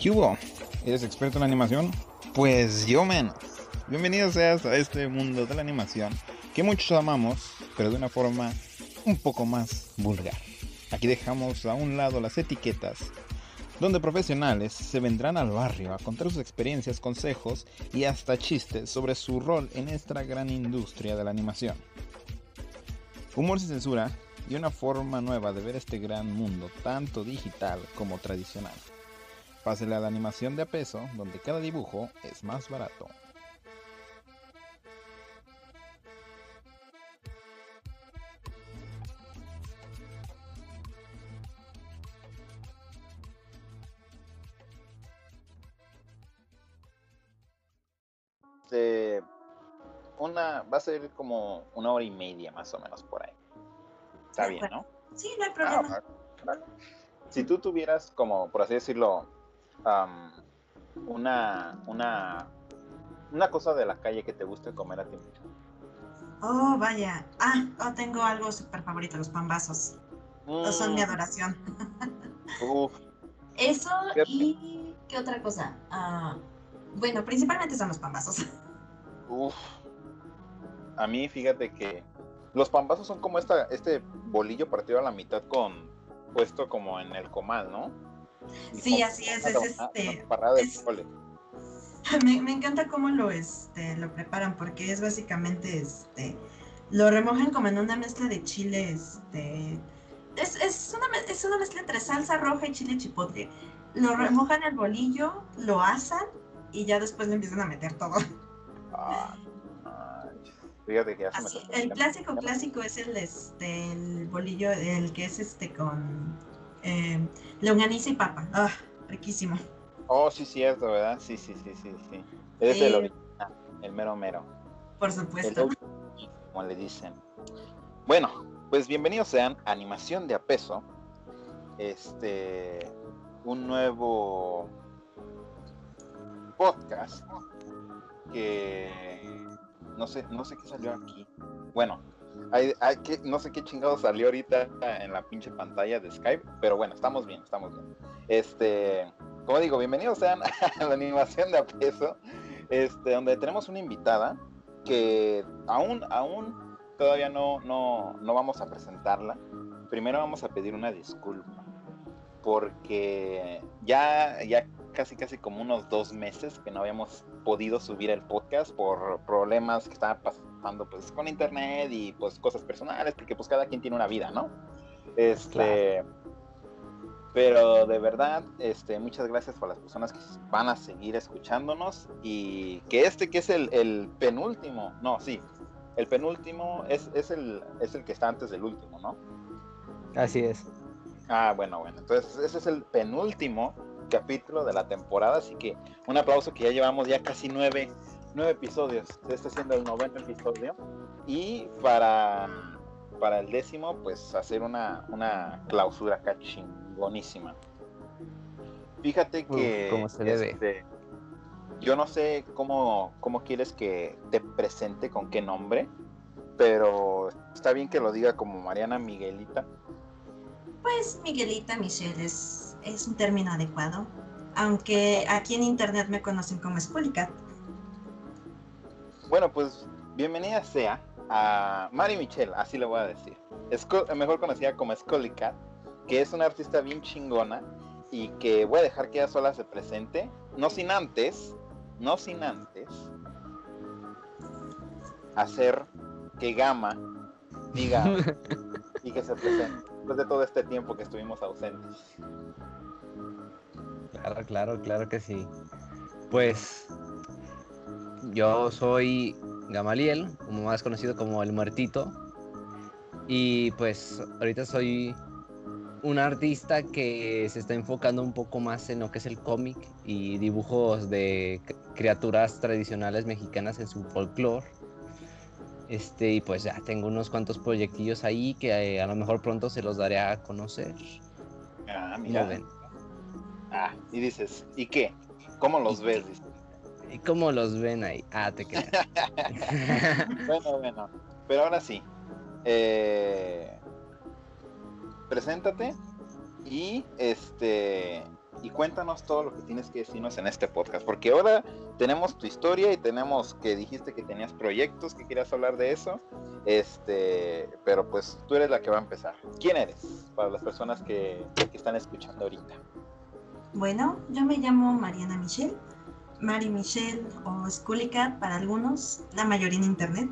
¿Qué hubo? ¿Eres experto en animación? Pues yo menos. Bienvenido seas a este mundo de la animación que muchos amamos, pero de una forma un poco más vulgar. Aquí dejamos a un lado las etiquetas, donde profesionales se vendrán al barrio a contar sus experiencias, consejos y hasta chistes sobre su rol en esta gran industria de la animación. Humor sin censura y una forma nueva de ver este gran mundo, tanto digital como tradicional. Pásele a la animación de a peso, donde cada dibujo es más barato. Una, va a ser como una hora y media más o menos por ahí. Está bien, ¿no? Sí, no hay problema. Ah, vale. Si tú tuvieras como, por así decirlo, am, una, una, una cosa de la calle que te guste comer a ti mucho. Oh, vaya. Ah, oh, tengo algo súper favorito, los pambazos. No son mi adoración. Mm, uf, Eso Qué y... ¿Qué otra cosa? Ah, bueno, principalmente son los pambazos. uf. A mí, fíjate que los pambazos son como esta, este bolillo partido a la mitad con puesto como en el comal, ¿no? Sí, así es, es este, es-. Me, me encanta cómo lo, este, lo preparan porque es básicamente, este, lo remojan como en una mezcla de chile, este, es, es, una, es una mezcla entre salsa roja y chile chipotle. Lo remojan el bolillo, lo asan y ya después le empiezan a meter todo. Ah. Fíjate que ya se me Así, el clásico clásico es el, este, el bolillo, el que es este con eh, y papa. Ah, riquísimo. Oh, sí, cierto, ¿verdad? Sí, sí, sí, sí, sí. Es Sí. el original, el mero mero. Por supuesto. Como le dicen. Bueno, pues bienvenidos sean a Animación de a peso. Este, un nuevo podcast que no sé, no sé qué salió aquí. Bueno, no sé qué chingado salió ahorita en la pinche pantalla de Skype, pero bueno, estamos bien, estamos bien. Este, como digo, bienvenidos sean a la animación de a peso, este, donde tenemos una invitada que aún, aún todavía no, no, no vamos a presentarla. Primero vamos a pedir una disculpa, porque ya, ya casi casi como unos dos meses que no habíamos podido subir el podcast por problemas que estaban pasando pues con internet y pues cosas personales, porque pues cada quien tiene una vida, ¿no? Este, pero de verdad, este, muchas gracias por las personas que van a seguir escuchándonos y que este que es el, el penúltimo, no, sí, el penúltimo es, es, el, es el que está antes del último, ¿no? Así es. Ah, bueno, bueno. Entonces, ese es el penúltimo capítulo de la temporada, así que un aplauso que ya llevamos ya casi nueve, nueve episodios. Este siendo el noveno episodio. Y para, para el décimo, pues hacer una, una clausura acá chingonísima. Fíjate que Uf, como se debe. este, yo no sé cómo, cómo quieres que te presente, con qué nombre, pero está bien que lo diga como Mariana Miguelita. Pues Miguelita Michelle es, es un término adecuado, aunque aquí en internet me conocen como Spulicat. Bueno, pues bienvenida sea a Mari Michelle, así le voy a decir. Sco- mejor conocida como Scully Cat, que es una artista bien chingona y que voy a dejar que ella sola se presente, no sin antes, no sin antes hacer que Gama diga y que se presente después de todo este tiempo que estuvimos ausentes. Claro, claro, claro que sí. Pues yo soy Gamaliel, como más conocido como el muertito. Y pues ahorita soy un artista que se está enfocando un poco más en lo que es el cómic y dibujos de criaturas tradicionales mexicanas en su folclore. Este, y pues ya tengo unos cuantos proyectillos ahí que eh, a lo mejor pronto se los daré a conocer. Ah, ¿Cómo mira. ven? Ah, y dices, ¿y qué? ¿Cómo los ¿Y ves? ¿Y cómo los ven ahí? Ah, te creas. bueno, bueno. Pero ahora sí. Eh, preséntate y este y cuéntanos todo lo que tienes que decirnos en este podcast, porque ahora tenemos tu historia y tenemos que dijiste que tenías proyectos, que querías hablar de eso, este, pero pues tú eres la que va a empezar. ¿Quién eres para las personas que, que están escuchando ahorita? Bueno, yo me llamo Mariana Michelle, Mari Michelle o Skulicat para algunos, la mayoría en internet.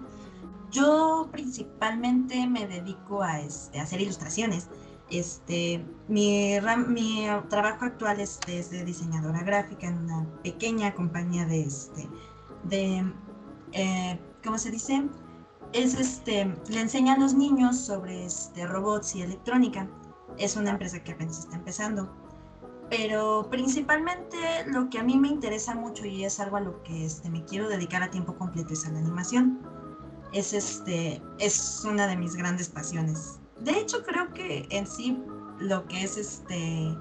Yo principalmente me dedico a, este, a hacer ilustraciones este, mi, mi trabajo actual es, de diseñadora gráfica en una pequeña compañía de, este, de eh, ¿cómo se dice? Es este, le enseña a los niños sobre este, robots y electrónica. Es una empresa que apenas está empezando. Pero principalmente lo que a mí me interesa mucho y es algo a lo que este, me quiero dedicar a tiempo completo es a la animación. Es, este, es una de mis grandes pasiones de hecho, creo que en sí lo que es este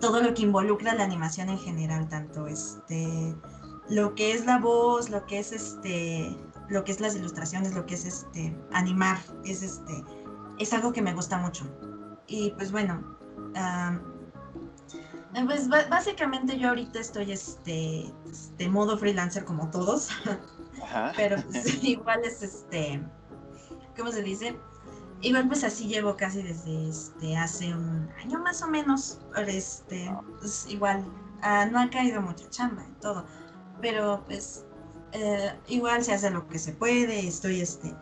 todo lo que involucra la animación en general, tanto este lo que es la voz, lo que es este lo que es las ilustraciones, lo que es este animar, es este es algo que me gusta mucho. Y pues bueno, pues básicamente yo ahorita estoy este de modo freelancer como todos, pero pues, igual es este ¿cómo se dice? Igual pues así llevo casi desde este, hace un año más o menos. Este, pues, igual ah, no ha caído mucha chamba y todo. Pero pues eh, igual se hace lo que se puede. Estoy este,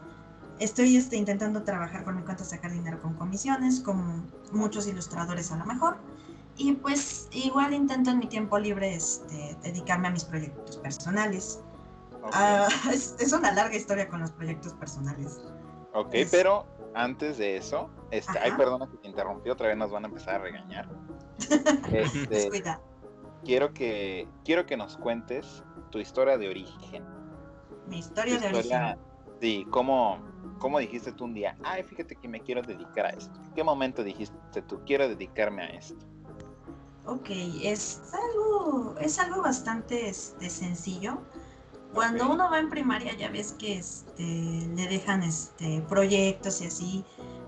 estoy este, intentando trabajar por mi cuenta, sacar dinero con comisiones, como muchos ilustradores a lo mejor. Y pues igual intento en mi tiempo libre este, dedicarme a mis proyectos personales. Ah, es, una larga historia con los proyectos personales. Ok, pero antes de eso, este, ay, perdona que te interrumpí, otra vez nos van a empezar a regañar. Este, quiero que quiero que nos cuentes tu historia de origen. Mi historia, de origen. Sí, ¿cómo, ¿cómo dijiste tú un día? Ay, fíjate que me quiero dedicar a esto. ¿En qué momento dijiste tú quiero dedicarme a esto? Ok, es algo, es algo bastante este, sencillo. Cuando uno va en primaria ya ves que este, le dejan este, proyectos y así.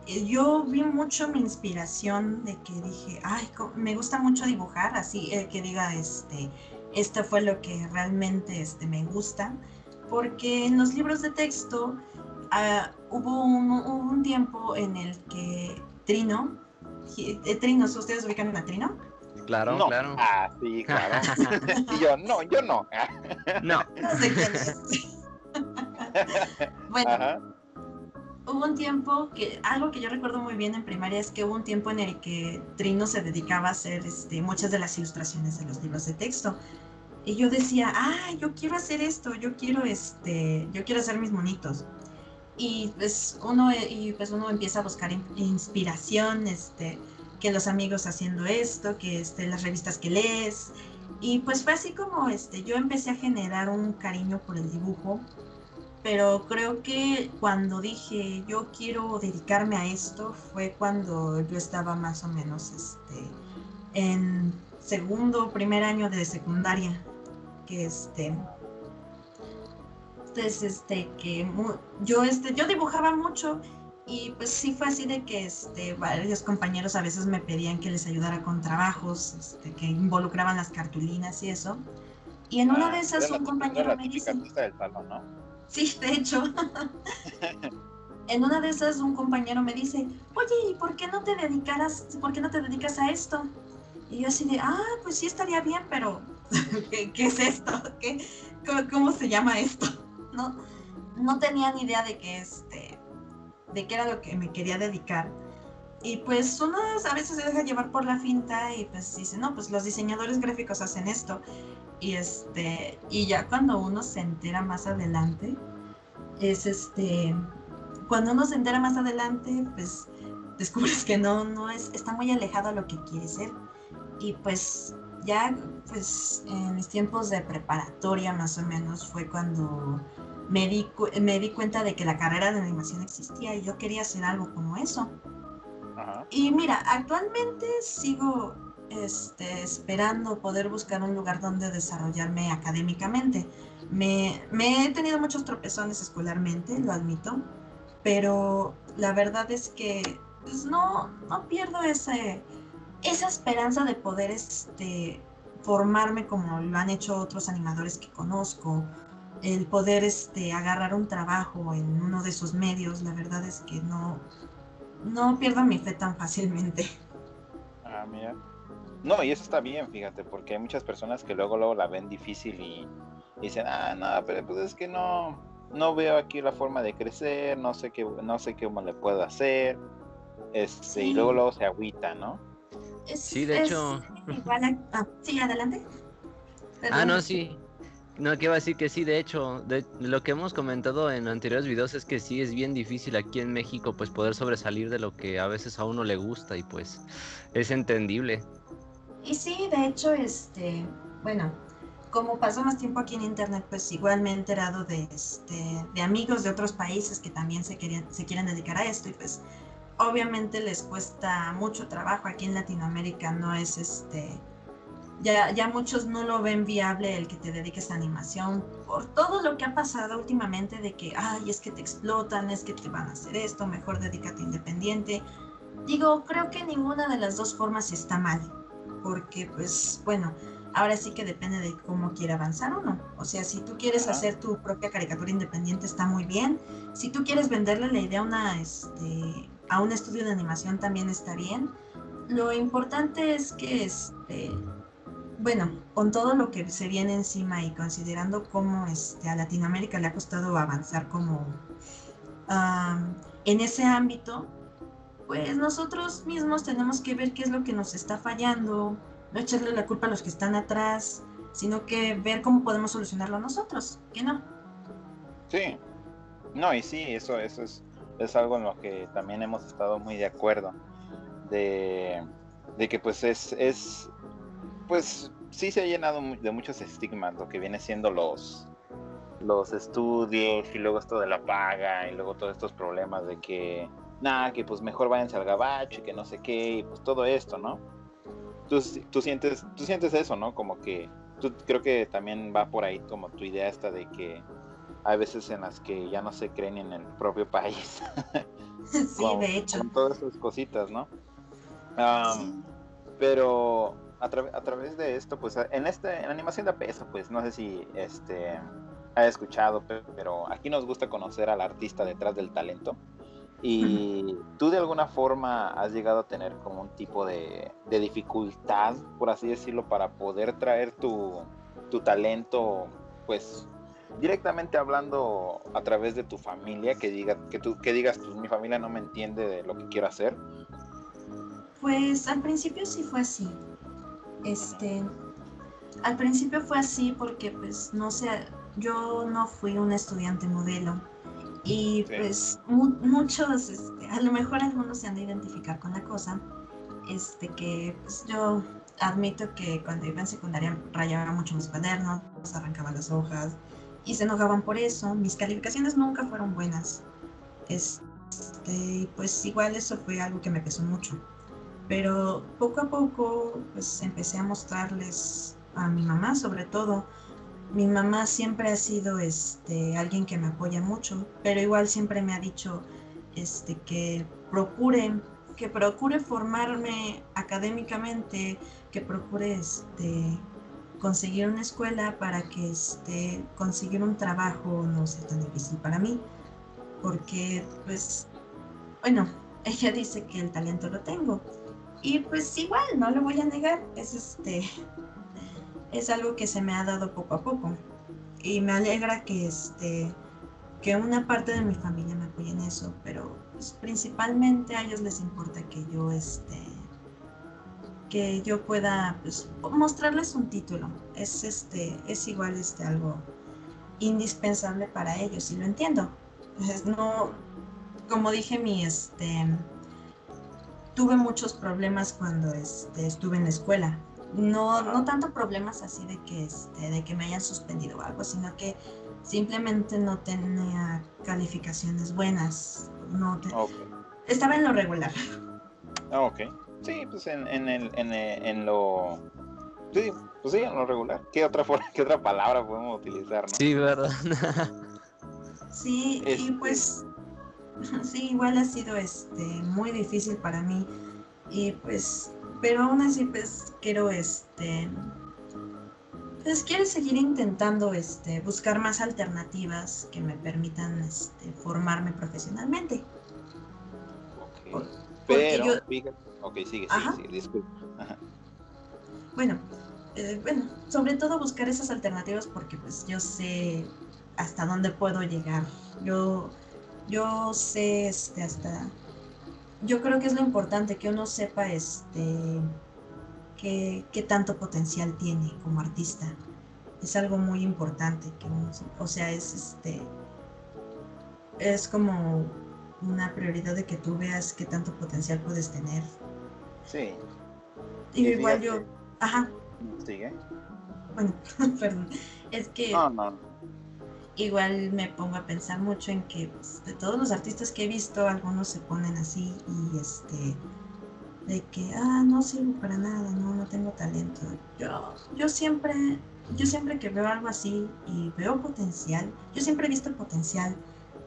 Eh, yo vi mucho mi inspiración de que dije, ay, me gusta mucho dibujar, así eh, que diga, este, esto fue lo que realmente este, me gusta, porque en los libros de texto ah, hubo, un, un, tiempo en el que Trino, eh, Trino, ¿ustedes ubican a Trino? Claro, claro. Ah, sí, claro. y yo, no, yo no. no. No sé quién es. bueno, hubo un tiempo que, algo que yo recuerdo muy bien en primaria es que hubo un tiempo en el que Trino se dedicaba a hacer este, muchas de las ilustraciones de los libros de texto. Y yo decía, ah, yo quiero hacer esto, yo quiero, este, yo quiero hacer mis monitos. Y pues uno, y pues uno empieza a buscar inspiración, este, que los amigos haciendo esto, que este, las revistas que lees. Y pues fue así como este, yo empecé a generar un cariño por el dibujo, pero creo que cuando dije yo quiero dedicarme a esto fue cuando yo estaba más o menos este, en segundo primer año de secundaria, que este, entonces este, que yo, este, yo dibujaba mucho y pues sí fue así de que este, varios compañeros a veces me pedían que les ayudara con trabajos este, que involucraban las cartulinas y eso. Y en una ah, de esas un compañero me dice... ¿no? Sí, de hecho. en una de esas un compañero me dice, oye, ¿y por qué no te dedicaras, por qué no te dedicas a esto? Y yo así de, ah, pues sí estaría bien, pero ¿qué, es esto? ¿Qué, cómo, cómo, se llama esto? No, no tenía ni idea de que este de qué era lo que me quería dedicar. Y pues uno a veces se deja llevar por la finta y pues dice, no, pues los diseñadores gráficos hacen esto. Y este, y ya cuando uno se entera más adelante, es este, cuando uno se entera más adelante, pues descubres que no, no es, está muy alejado a lo que quiere ser. Y pues ya, pues en mis tiempos de preparatoria más o menos fue cuando me di, me di cuenta de que la carrera de animación existía y yo quería hacer algo como eso. Y mira, actualmente sigo este, esperando poder buscar un lugar donde desarrollarme académicamente. Me, me, he tenido muchos tropezones escolarmente, lo admito, pero la verdad es que pues, no, no pierdo ese, esa esperanza de poder este, formarme como lo han hecho otros animadores que conozco, el poder este, agarrar un trabajo en uno de esos medios, la verdad es que no, no pierdo mi fe tan fácilmente. Ah, mira. No, y eso está bien, fíjate, porque hay muchas personas que luego, luego la ven difícil y, dicen, ah, no, pero pues es que no, no veo aquí la forma de crecer, no sé qué, no sé cómo le puedo hacer, este, y luego, luego se agüita, ¿no? sí, de hecho. Ah, sí, adelante. Ah, no, sí. No, que iba a decir que sí, de hecho, lo que hemos comentado en anteriores videos es que sí es bien difícil aquí en México pues poder sobresalir de lo que a veces a uno le gusta y pues es entendible. Y sí, de hecho, este, bueno, como paso más tiempo aquí en internet, pues igual me he enterado de, este, de amigos de otros países que también se, querían, se quieren dedicar a esto y pues obviamente les cuesta mucho trabajo. Aquí en Latinoamérica no es este ya, ya muchos no lo ven viable el que te dediques a animación por todo lo que ha pasado últimamente de que, ay, es que te explotan, es que te van a hacer esto, mejor dedícate independiente. Digo, creo que ninguna de las dos formas está mal, porque pues bueno, ahora sí que depende de cómo quiere avanzar uno. O sea, si tú quieres hacer tu propia caricatura independiente está muy bien. Si tú quieres venderle la idea a, una, este, a un estudio de animación también está bien. Lo importante es que este, bueno, con todo lo que se viene encima y considerando cómo este, a Latinoamérica le ha costado avanzar como en ese ámbito, pues nosotros mismos tenemos que ver qué es lo que nos está fallando, no echarle la culpa a los que están atrás, sino que ver cómo podemos solucionarlo nosotros, ¿qué no? Sí, no, y sí, eso, eso es, es algo en lo que también hemos estado muy de acuerdo, de, de que pues es, es pues sí se ha llenado de muchos estigmas lo que viene siendo los los estudios y luego esto de la paga y luego todos estos problemas de que nada que pues mejor váyanse al gabacho y que no sé qué y pues todo esto no tú, tú sientes tú sientes eso no como que tú creo que también va por ahí como tu idea esta de que hay veces en las que ya no se creen en el propio país. Sí de hecho. con todas esas cositas no pero a, través de esto, pues en este en animación de peso, pues no sé si este ha escuchado, pero aquí nos gusta conocer al artista detrás del talento. Y tú de alguna forma has llegado a tener como un tipo de, dificultad, por así decirlo, para poder traer tu, tu talento, pues directamente hablando a través de tu familia, que diga, que tú, que digas, pues mi familia no me entiende de lo que quiero hacer. Pues al principio sí fue así. Este, al principio fue así porque pues no sé, yo no fui un estudiante modelo y pues muchos, este, a lo mejor algunos se han de identificar con la cosa, este que pues yo admito que cuando iba en secundaria rayaba mucho mis cuadernos, arrancaba las hojas y se enojaban por eso. Mis calificaciones nunca fueron buenas. Este, pues igual eso fue algo que me pesó mucho. Pero poco a poco pues empecé a mostrarles a mi mamá sobre todo. Mi mamá siempre ha sido este alguien que me apoya mucho, pero igual siempre me ha dicho este que procure que procure formarme académicamente, que procure este conseguir una escuela para que este conseguir un trabajo no sea tan difícil para mí, porque pues bueno, ella dice que el talento lo tengo, y pues igual, no lo voy a negar, es este es algo que se me ha dado poco a poco. Y me alegra que este que una parte de mi familia me apoye en eso, pero pues, principalmente a ellos les importa que yo este que yo pueda pues, mostrarles un título. Es este es igual este algo indispensable para ellos y lo entiendo. no como dije mi este tuve muchos problemas cuando este, estuve en la escuela. No, no tanto problemas así de que, este, de que me hayan suspendido o algo, sino que simplemente no tenía calificaciones buenas. No Estaba en lo regular. Ah, ok. Sí, pues en, en, el, en, en lo... Sí, pues sí, en lo regular. ¿Qué otra, qué otra palabra podemos utilizar? No? Sí, verdad. sí, y este, pues Sí, igual ha sido este, muy difícil para mí. Y pues pero aún así pues quiero este pues quiero seguir intentando este buscar más alternativas que me permitan este, formarme profesionalmente. Ok. Pero, fíjate, ok, sigue, sigue, sigue, disculpa. Ajá. Bueno, eh, bueno, sobre todo buscar esas alternativas porque pues yo sé hasta dónde puedo llegar. Yo, yo sé este, hasta yo creo que es lo importante que uno sepa este qué, qué tanto potencial tiene como artista. Es algo muy importante que o sea, es este es como una prioridad de que tú veas qué tanto potencial puedes tener. Sí. Y igual yo, ajá. Sigue. Bueno, perdón. Es que No, no. Igual me pongo a pensar mucho en que pues, de todos los artistas que he visto, algunos se ponen así y este de que ah no sirvo para nada, no, no tengo talento. Yo, yo siempre, yo siempre que veo algo así y veo potencial, yo siempre he visto potencial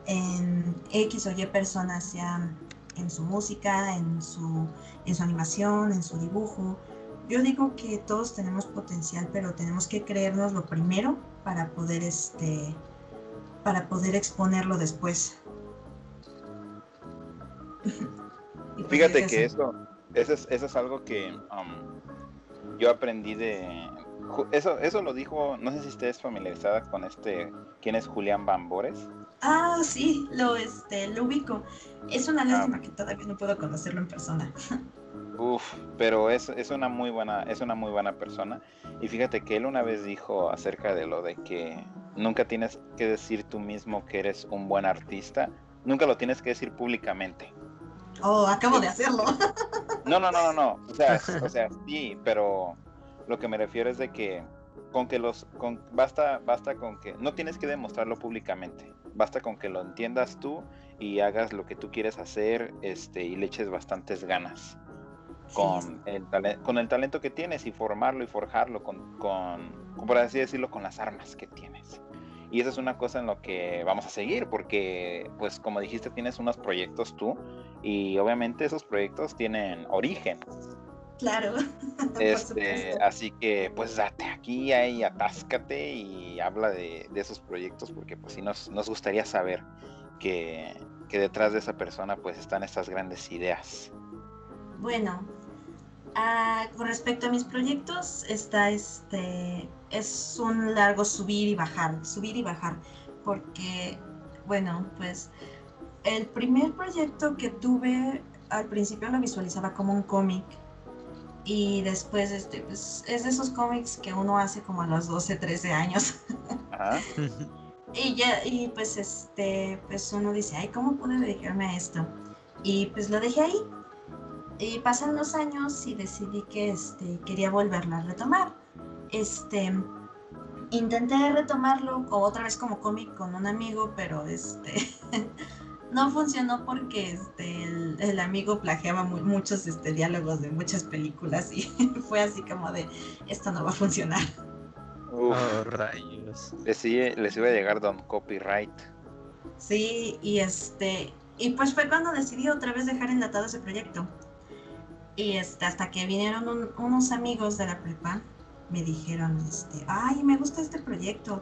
en X o Y personas, sea en su música, en su, en su animación, en su dibujo. Yo digo que todos tenemos potencial, pero tenemos que creernos lo primero para poder este para poder exponerlo después. Pues Fíjate que eso, eso es, eso es algo que um, yo aprendí de... Eso, eso lo dijo, no sé si estés familiarizada con este, ¿quién es Julián Bambores? Ah, sí, lo este lo ubico. Es una lástima Ah. que todavía no puedo conocerlo en persona. Uf, pero es, es una muy buena, es una muy buena persona. Y fíjate que él una vez dijo acerca de lo de que nunca tienes que decir tú mismo que eres un buen artista, nunca lo tienes que decir públicamente. Oh, acabo de hacerlo. No, no, no, no, no. O sea, o sea, sí, pero lo que me refiero es de que con que los, con, basta, basta con que, no tienes que demostrarlo públicamente, basta con que lo entiendas tú y hagas lo que tú quieres hacer, este, y le eches bastantes ganas con el, tale- con el talento que tienes y formarlo y forjarlo con, con, con, por así decirlo, con las armas que tienes. Y eso es una cosa en lo que vamos a seguir, porque, pues, como dijiste, tienes unos proyectos tú, y obviamente esos proyectos tienen origen. Claro. Este, así que, pues, date aquí, ahí, atáscate y habla de, de esos proyectos, porque, pues, sí nos, nos gustaría saber que, que detrás de esa persona, pues, están estas grandes ideas. Bueno, ah, con respecto a mis proyectos, está este, es un largo subir y bajar, subir y bajar, porque, bueno, pues el primer proyecto que tuve al principio lo visualizaba como un cómic y después, este, pues, es de esos cómics que uno hace como a los 12, 13 años. Ajá. Y ya, y pues este, pues uno dice, ay, ¿cómo pude dedicarme a esto? Y pues lo dejé ahí. Y pasan los años y decidí que este, quería volverlo a retomar. Este, intenté retomarlo otra vez como cómic con un amigo, pero este, no funcionó porque este, el, el amigo plagiaba mu- muchos este, diálogos de muchas películas y fue así como de, esto no va a funcionar. Uf, Oh, rayos. les, iba- les iba a llegar Don Copyright. Sí, y este, y pues fue cuando decidí otra vez dejar enlatado ese proyecto. Y este, hasta que vinieron un- unos amigos de la prepa, me dijeron, este, ay, me gusta este proyecto,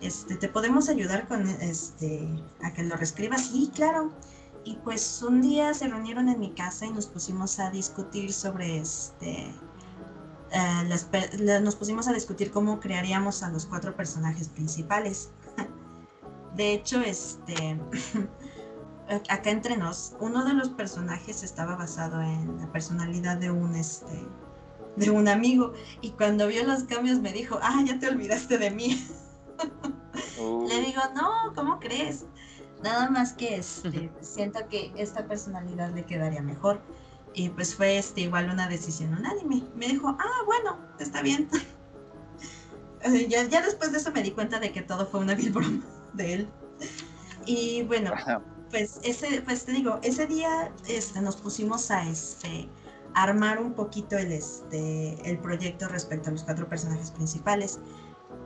este, te podemos ayudar con este, a que lo reescribas. Sí, claro. Y pues un día se reunieron en mi casa y nos pusimos a discutir sobre este. eh, nos pusimos a discutir cómo crearíamos a los cuatro personajes principales. De hecho, este, acá entre nos, uno de los personajes estaba basado en la personalidad de un, este, de un amigo y cuando vio los cambios me dijo, ah, ya te olvidaste de mí. Uh, Le digo, no, ¿cómo crees? Nada más que este, siento que esta personalidad le quedaría mejor. Y pues fue este, igual una decisión unánime. Me dijo, ah, bueno, está bien. Eh, ya, ya después de eso me di cuenta de que todo fue una vil broma de él. Y bueno, pues ese, pues te digo, ese día este, nos pusimos a este armar un poquito el este el proyecto respecto a los cuatro personajes principales.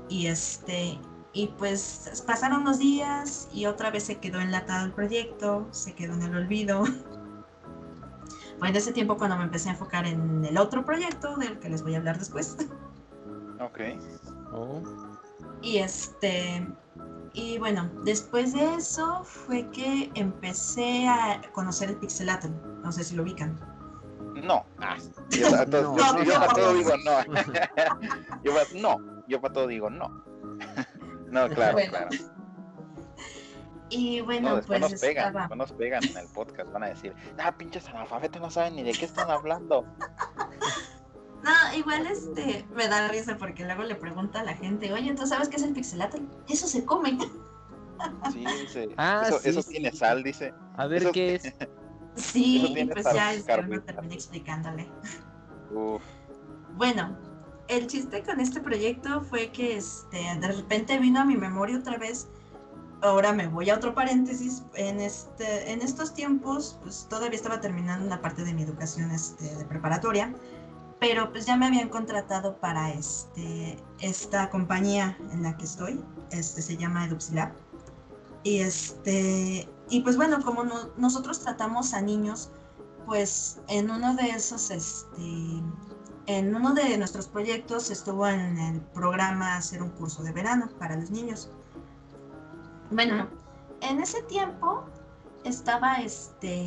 Y este, y pues pasaron los días y otra vez se quedó enlatado el proyecto, se quedó en el olvido. Fue en ese tiempo cuando me empecé a enfocar en el otro proyecto del que les voy a hablar después. Ok. Oh, Y este, y bueno, después de eso fue que empecé a conocer el pixelatl. No sé si lo ubican. No. Ah, yo, a todo, No, yo- no, yo para no. todo digo no. yo pa- no. Yo para todo digo no. no, claro, Bueno, claro. Y No, bueno, pues nos pegan, estaba. nos pegan en el podcast. Van a decir, ah, pinches analfabetos no saben ni de qué están hablando. No, igual este me da risa porque luego le pregunta a la gente, oye, ¿tú sabes qué es el pixelatl? Eso se come. Sí, dice. Ah, eso sí, eso sí. tiene sal, dice. A ver Eso- qué es. Sí, pues ya uno carbohidratos. termina explicándole. Uf, Bueno, el chiste con este proyecto fue que este, de repente vino a mi memoria otra vez. Ahora me voy a otro paréntesis. En, este, en estos tiempos, pues todavía estaba terminando una parte de mi educación este, de preparatoria, pero pues ya me habían contratado para este, esta compañía en la que estoy. Este se llama Edupsilab. Y este, y pues bueno, como no- nosotros tratamos a niños, pues en uno de esos, este, en uno de nuestros proyectos estuvo en el programa hacer un curso de verano para los niños. Bueno, en ese tiempo estaba este,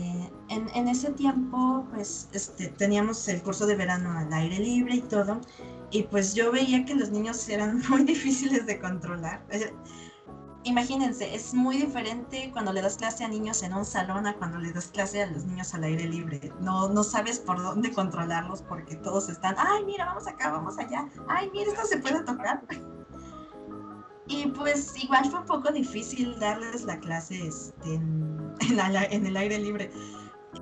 en, en ese tiempo pues este, teníamos el curso de verano al aire libre y todo, y pues yo veía que los niños eran muy difíciles de controlar. Imagínense, es muy diferente cuando le das clase a niños en un salón a cuando le das clase a los niños al aire libre. No, no sabes por dónde controlarlos porque todos están, ay, mira, vamos acá, vamos allá, ay, mira, esto se puede tocar. Y pues igual fue un poco difícil darles la clase este, en, en la- en el aire libre.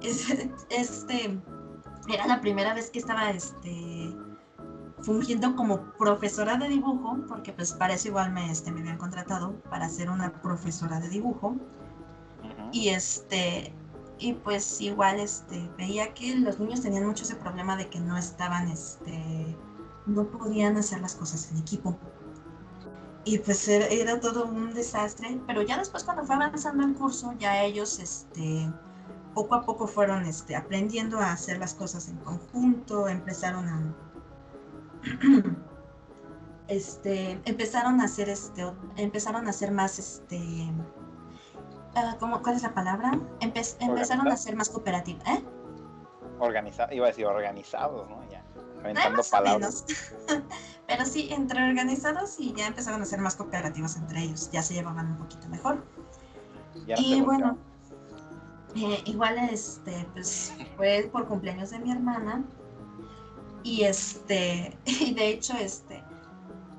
Es- Este, era la primera vez que estaba este, fungiendo como profesora de dibujo, porque pues para eso igual me, este, me habían contratado para ser una profesora de dibujo. Y este, y pues igual este, veía que los niños tenían mucho ese problema de que no estaban, este, no podían hacer las cosas en equipo. Y pues era, era todo un desastre, pero ya después cuando fue avanzando el curso, ya ellos, este, poco a poco fueron, este, aprendiendo a hacer las cosas en conjunto, empezaron a, este, empezaron a hacer, este, empezaron a hacer más, este, ah, ¿cómo- ¿cuál es la palabra? Empe- empezaron a ser más cooperativa, ¿eh? Organiza- iba a decir organizados, ¿no? Ya, aventando más o palabras. menos. Pero sí, entre organizados y ya empezaron a ser más cooperativos entre ellos, ya se llevaban un poquito mejor. Ya no y bueno, eh, igual este, pues fue por cumpleaños de mi hermana y este, y de hecho este,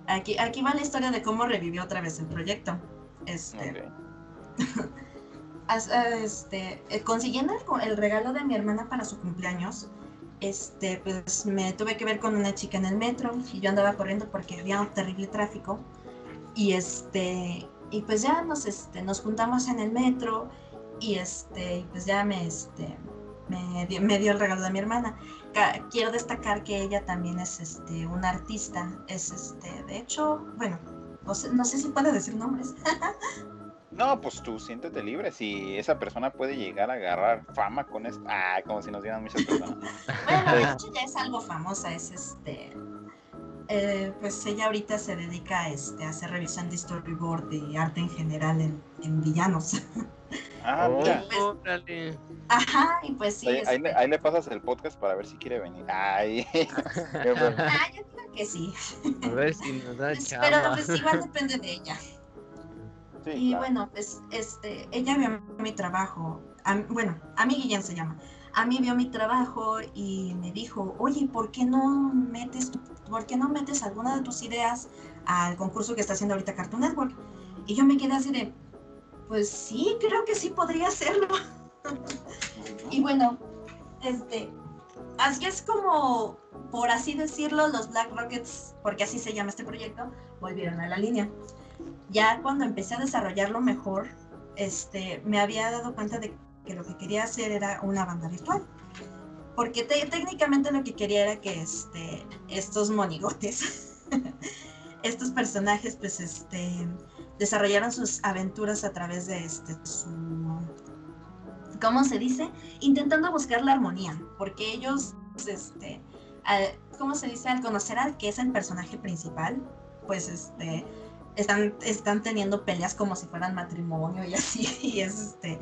aquí, aquí va la historia de cómo revivió otra vez el proyecto. Este, este, eh, consiguiendo el, co- el regalo de mi hermana para su cumpleaños, este, pues me tuve que ver con una chica en el metro y yo andaba corriendo porque había un terrible tráfico y este, y pues ya nos, este, nos juntamos en el metro y este, pues ya me, este, me, dio, me dio el regalo de mi hermana. Quiero destacar que ella también es, este, una artista, es, este, de hecho, bueno, no sé, no sé si puedo decir nombres. No, pues tú siéntete libre. Si esa persona puede llegar a agarrar fama con esto. Ah, como si nos dieran muchas personas. Bueno, de hecho ya es algo famosa, es este. eh, pues ella ahorita se dedica a, este, a hacer revisión de storyboard y arte en general en, en villanos. Ah, Oh, mira. órale. Ajá, y pues sí. Ahí, ahí le, este, ahí le pasas el podcast para ver si quiere venir. Ay. Ah, yo digo que sí. A ver si nos da Pues, pero pues igual depende de ella. Sí, Y claro. bueno, pues este, ella vio mi trabajo, a- bueno, a mí Guillén se llama. A mí vio mi trabajo y me dijo, oye, ¿por qué no metes, por qué no metes alguna de tus ideas al concurso que está haciendo ahorita Cartoon Network? Y yo me quedé así de, pues sí, creo que sí podría hacerlo. Y bueno, este, así es como, por así decirlo, los Black Rockets, porque así se llama este proyecto, volvieron a la línea. Ya cuando empecé a desarrollarlo mejor, este, me había dado cuenta de que lo que quería hacer era una banda virtual. Porque te- técnicamente lo que quería era que este, estos monigotes, estos personajes, pues, este, desarrollaron sus aventuras a través de este, su, ¿cómo se dice? Intentando buscar la armonía, porque ellos, este, ¿cómo se dice? Al conocer al que es el personaje principal, pues este, están, están teniendo peleas como si fueran matrimonio y así, y es, este,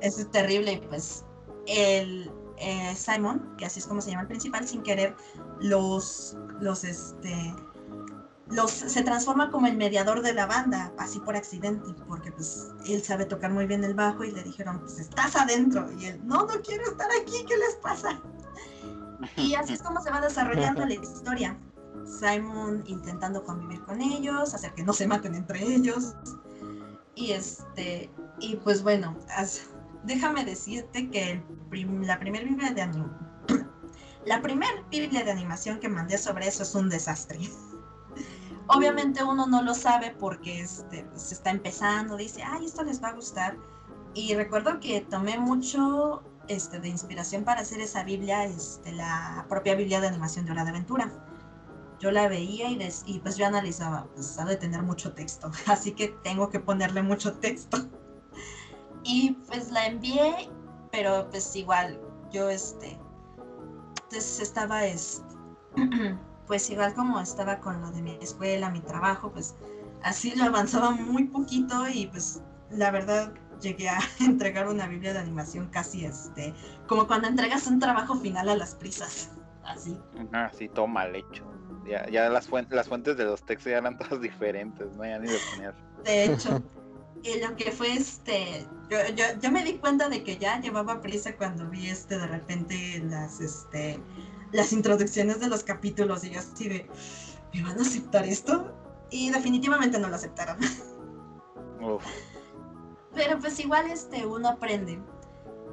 es terrible, y pues el eh, Simon, que así es como se llama el principal, sin querer, los, los, este, los, se transforma como el mediador de la banda, así por accidente, porque pues él sabe tocar muy bien el bajo y le dijeron, pues estás adentro, y él, no, no quiero estar aquí, ¿qué les pasa? Y así es como se va desarrollando la historia. Simon intentando convivir con ellos, hacer que no se maten entre ellos. Y este, y pues bueno, déjame decirte que la primera Biblia de la Biblia de animación que mandé sobre eso es un desastre. Obviamente uno no lo sabe porque este, se está empezando, dice, ay, esto les va a gustar. Y recuerdo que tomé mucho este, de inspiración para hacer esa Biblia, este, la propia Biblia de animación de Hora de Aventura. Yo la veía y, pues yo analizaba, pues ha de tener mucho texto, así que tengo que ponerle mucho texto. Y pues la envié, pero pues igual, yo este, pues estaba, este, pues igual como estaba con lo de mi escuela, mi trabajo, pues así lo avanzaba muy poquito y pues la verdad llegué a entregar una Biblia de animación casi este, como cuando entregas un trabajo final a las prisas, así. Ah, sí, todo mal hecho. Ya, ya las, fuentes, las fuentes de los textos ya eran todas diferentes, ¿no? Ya ni lo ponías. De hecho, y lo que fue este, yo, yo, yo, me di cuenta de que ya llevaba prisa cuando vi este de repente las, este, las introducciones de los capítulos y yo así de, ¿me van a aceptar esto? Y definitivamente no lo aceptaron. Pero pues igual este, uno aprende.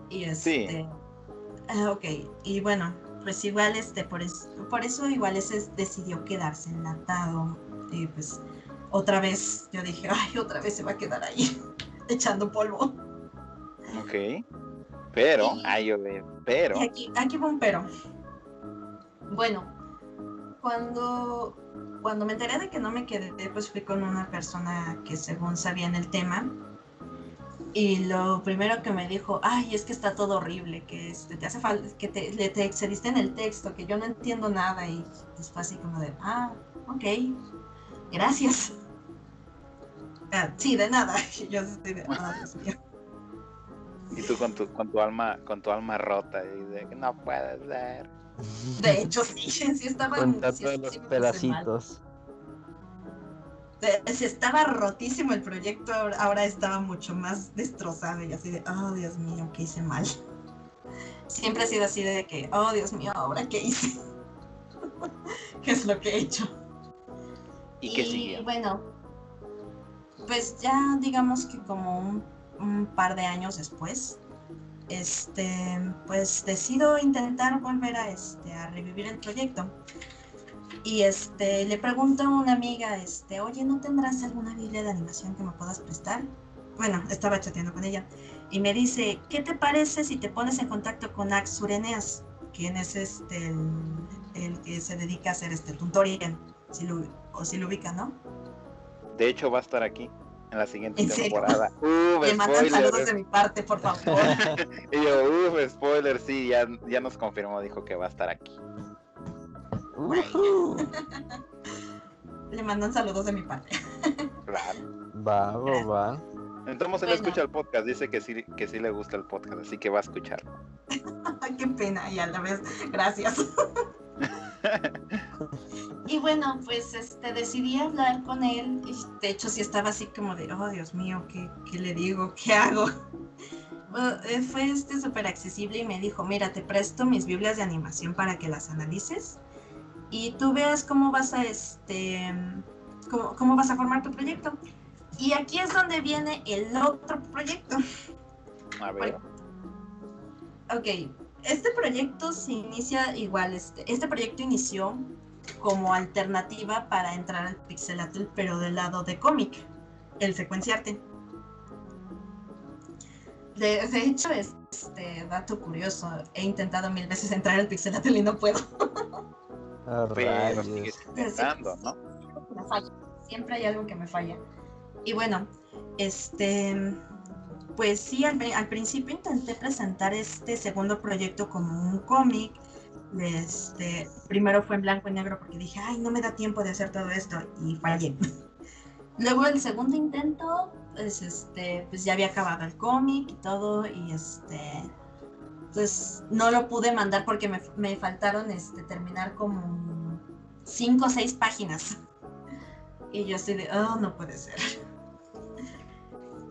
Y este, sí. Ah, ok, y bueno, pues igual este, por eso, por eso igual ese decidió quedarse enlatado. Y pues otra vez yo dije, ay, otra vez se va a quedar ahí, echando polvo. Ok. Pero, ay, pero. aquí, aquí va un pero. Bueno, cuando, cuando me enteré de que no me quedé, pues fui con una persona que según sabía en el tema y lo primero que me dijo, ay, es que está todo horrible, que este, te hace falta, que te, le, te excediste en el texto, que yo no entiendo nada. Y después así como de, ah, ok, gracias. Ah, sí, de nada. Y yo estoy de, oh, Dios mío. Y tú con tu, con tu alma, con tu alma rota, y de que no puede ser. De hecho, sí, sí estaba en todos los pedacitos si estaba rotísimo el proyecto, ahora estaba mucho más destrozado y así de, oh Dios mío, ¿qué hice mal? Siempre ha sido así de que, oh Dios mío, ahora qué hice. ¿Qué es lo que he hecho? ¿Y, qué sigue? Bueno, pues ya digamos que como un, un, par de años después, este, pues decido intentar volver a, este, a revivir el proyecto y este, le pregunto a una amiga, este, oye, ¿no tendrás alguna Biblia de animación que me puedas prestar? Bueno, estaba chateando con ella. Y me dice, ¿qué te parece si te pones en contacto con Axureneas? Quien es este, el, que se dedica a hacer este tutorial, si lo, o si lo ubica, ¿no? De hecho, va a estar aquí en la siguiente temporada. Uf, Le mandan saludos de mi parte, por favor. y yo, uff, spoiler, sí, ya, ya nos confirmó, dijo que va a estar aquí. Le mandan saludos de mi parte. claro. Va, va, va. Entonces él escucha el podcast, dice que sí, que sí le gusta el podcast, así que va a escucharlo. Qué pena, y a la vez, gracias. y bueno, pues este decidí hablar con él. Y de hecho, sí estaba así como de, oh Dios mío, ¿qué, qué le digo? ¿Qué hago? Eh, fue este súper accesible y me dijo, mira, te presto mis Biblias de animación para que las analices y tú veas cómo vas a este cómo, cómo, vas a formar tu proyecto. Y aquí es donde viene el otro proyecto. A ver. Ok, este proyecto se inicia igual, este, este proyecto inició como alternativa para entrar al pixelatl, pero del lado de cómic, el secuenciarte. De, de, hecho, este dato curioso, he intentado mil veces entrar al pixelatl y no puedo. pero ¿no? Siempre hay algo que me falla. Y bueno, este, pues sí, al, al, principio intenté presentar este segundo proyecto como un cómic. Este, primero fue en blanco y negro porque dije, ay, no me da tiempo de hacer todo esto y fallé. Luego el segundo intento, pues, este, pues ya había acabado el cómic y todo y este, pues no lo pude mandar porque me, me faltaron este, terminar como cinco o seis páginas. Y yo estoy de, oh, no puede ser.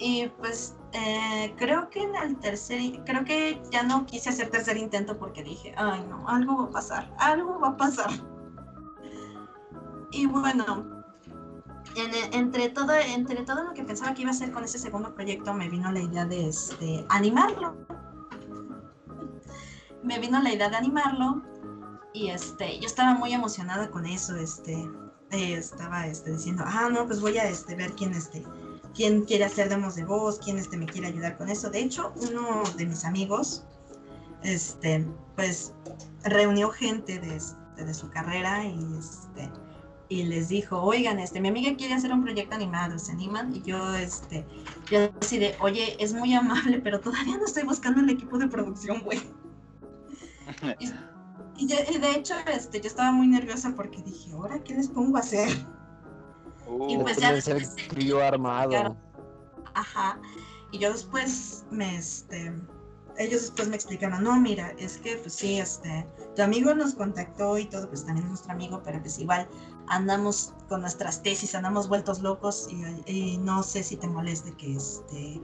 Y pues eh, creo que en el tercer, creo que ya no quise hacer tercer intento porque dije, ay no, algo va a pasar, algo va a pasar. Y bueno, entre, todo, entre todo lo que pensaba que iba a hacer con ese segundo proyecto, me vino la idea de este, animarlo. Me vino la idea de animarlo y este, yo estaba muy emocionada con eso, este, eh, estaba este, diciendo, ah, no, pues voy a este, ver quién, este, quién quiere hacer demos de voz, quién este, me quiere ayudar con eso. De hecho, uno de mis amigos, este, pues, reunió gente de, este, de su carrera y, este, y les dijo, oigan, este, mi amiga quiere hacer un proyecto animado, ¿se animan? Y yo, este, yo así oye, es muy amable, pero todavía no estoy buscando el equipo de producción, güey. Y, y, de, hecho, este, yo estaba muy nerviosa porque dije, ¿ahora qué les pongo a hacer? y uh, pues ya después armado. Ajá. Y yo después me, este, ellos después me explicaron, no, mira, es que pues sí, este, tu amigo nos contactó y todo, pues también es nuestro amigo, pero pues igual andamos con nuestras tesis, andamos vueltos locos y, no sé si te moleste que este,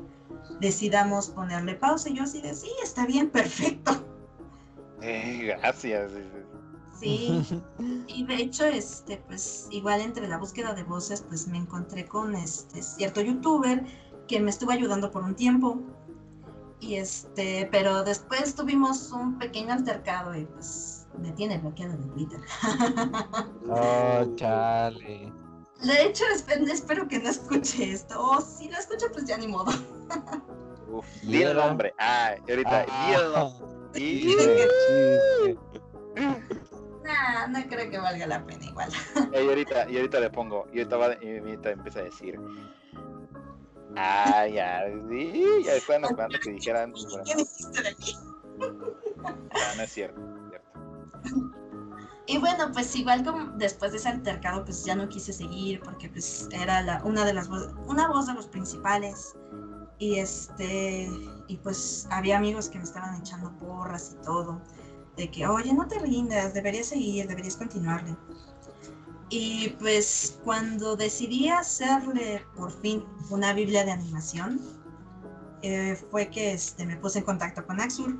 decidamos ponerle pausa. Y yo así de, sí, está bien, perfecto. Eh, gracias. Sí, y de hecho, este, pues igual entre la búsqueda de voces, pues me encontré con este cierto youtuber que me estuvo ayudando por un tiempo. Y este, pero después tuvimos un pequeño altercado y pues me tiene bloqueado en Twitter. Oh, chale. De hecho, espero que no escuche esto. O si lo escucha, pues ya ni modo. Uf, di el nombre. Ah, ahorita, ah. di Nah, no creo que valga la pena igual. Y ahorita, y ahorita le pongo, y ahorita, va, y ahorita empieza a decir. Ah, ya, sí, ya estaban esperando que dijeran. ¿Qué dijiste de aquí? No, no es cierto, es cierto. Y bueno, pues igual como después de ese altercado, pues ya no quise seguir porque pues era la, una de las una voz de los principales y este y pues había amigos que me estaban echando porras y todo de que, oye, no te rindas, deberías seguir, deberías continuarle. Y pues cuando decidí hacerle por fin una Biblia de animación, eh, fue que este, me puse en contacto con Axur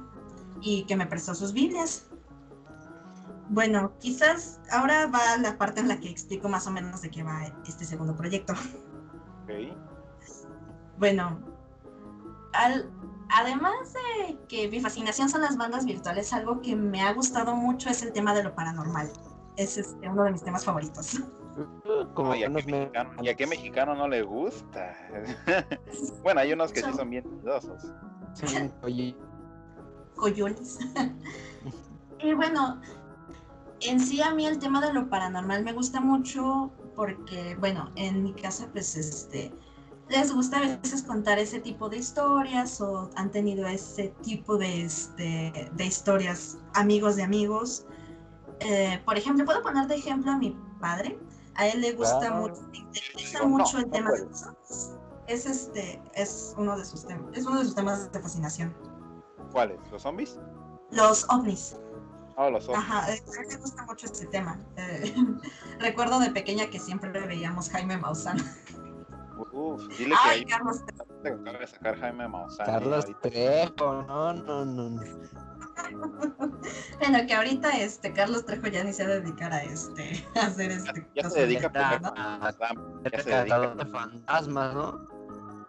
y que me prestó sus Biblias. Bueno, quizás ahora va la parte en la que explico más o menos de qué va este segundo proyecto. Okay. Bueno, al, además de que mi fascinación son las bandas virtuales, algo que me ha gustado mucho es el tema de lo paranormal. Es este, uno de mis temas favoritos. Como ¿y, a qué mexicano, no le gusta? bueno, hay unos que sí son bien miedosos. Sí, oye. Coyoles. y bueno, en sí a mí el tema de lo paranormal me gusta mucho porque, bueno, en mi casa pues este les gusta a veces contar ese tipo de historias o han tenido ese tipo de, este, de historias amigos de amigos. Eh, por ejemplo, puedo poner de ejemplo a mi padre. A él le gusta mucho, le interesa mucho el tema de los zombies. Es este, es uno de sus temas, es uno de sus temas de fascinación. ¿Cuáles? ¿Los zombies? Los ovnis. Oh, los ovnis. Ajá, a él le gusta mucho este tema. Eh, recuerdo de pequeña que siempre veíamos Jaime Maussan. Uf, dile Ay, que Carlos acaba de sacar Jaime Maussan. Carlos Trejo, no, no, no. bueno, que ahorita este Carlos Trejo ya ni se va a dedicar a este a hacer este. Ya, se dedica a, ¿no? ya se dedica de fantasmas, ¿no?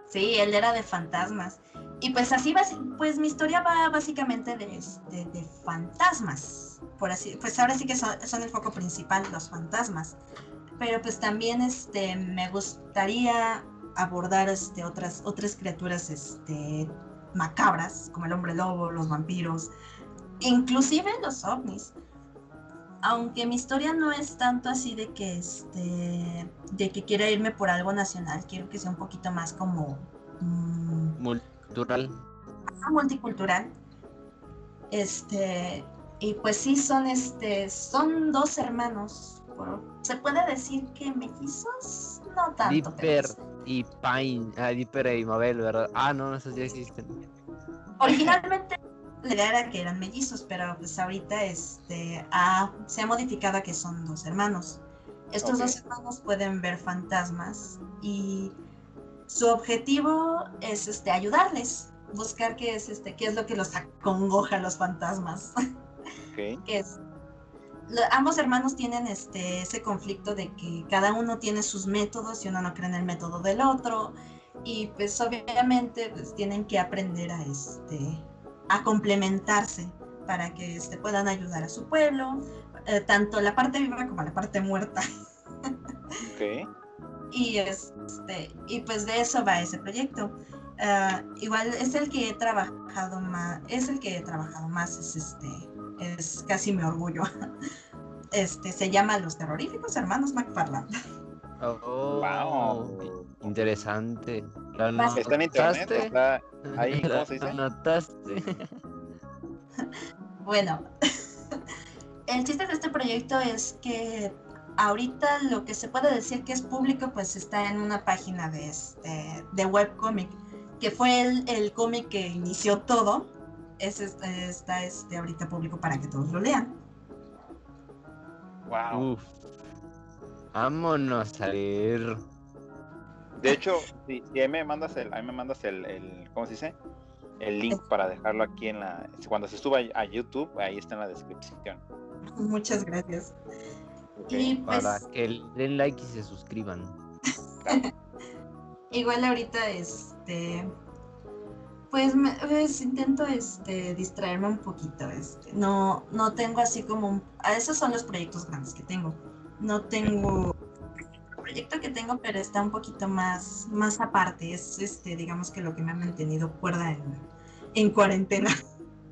Sí, él era de fantasmas. Y pues así va, pues mi historia va básicamente de, de, de fantasmas. Por así, pues ahora sí que son, son el foco principal, los fantasmas pero pues también este, me gustaría abordar este, otras, otras criaturas este, macabras, como el hombre lobo, los vampiros, inclusive los ovnis. Aunque mi historia no es tanto así de que, este, de que quiera irme por algo nacional, quiero que sea un poquito más como... Mm, multicultural. multicultural. Este, y pues sí, son este, son dos hermanos. ¿Se puede decir que mellizos? No tanto. Dipper y Pine, ah, Dipper y Mabel, ¿verdad? Ah, no, esos ya existen. Originalmente la idea era que eran mellizos, pero pues ahorita este, se ha modificado a que son dos hermanos. Estos dos hermanos pueden ver fantasmas y su objetivo es este, ayudarles, buscar qué es, este, qué es lo que los acongoja a los fantasmas. es, ambos hermanos tienen este, ese conflicto de que cada uno tiene sus métodos y uno no cree en el método del otro. Y pues obviamente pues, tienen que aprender a, este, a complementarse para que este, puedan ayudar a su pueblo, eh, tanto la parte viva como la parte muerta. Okay. Y, este, y pues de eso va ese proyecto. Ah, igual es el que he trabajado más, es el que he trabajado más, es este, es casi mi orgullo. Este se llama Los Terroríficos Hermanos McFarland. Oh, wow. Interesante. Está en internet, está ahí, ¿cómo se dice? notaste? bueno, el chiste de este proyecto es que ahorita lo que se puede decir que es público, pues está en una página de este de webcomic, que fue el, el cómic que inició todo. Ese está este ahorita público para que todos lo lean. Wow. Vámonos a leer. De hecho, si, ahí me mandas el, ahí me mandas el, el, ¿cómo se dice? El link para dejarlo aquí en la, cuando se suba a YouTube, ahí está en la descripción. Muchas gracias. Y pues, para que den like y se suscriban. Igual ahorita, este, pues, pues, intento este, distraerme un poquito. Este, no, no tengo así como, esos son los proyectos grandes que tengo. No tengo proyecto que tengo, pero está un poquito más, más aparte. Es este, digamos que lo que me ha mantenido cuerda en, en cuarentena.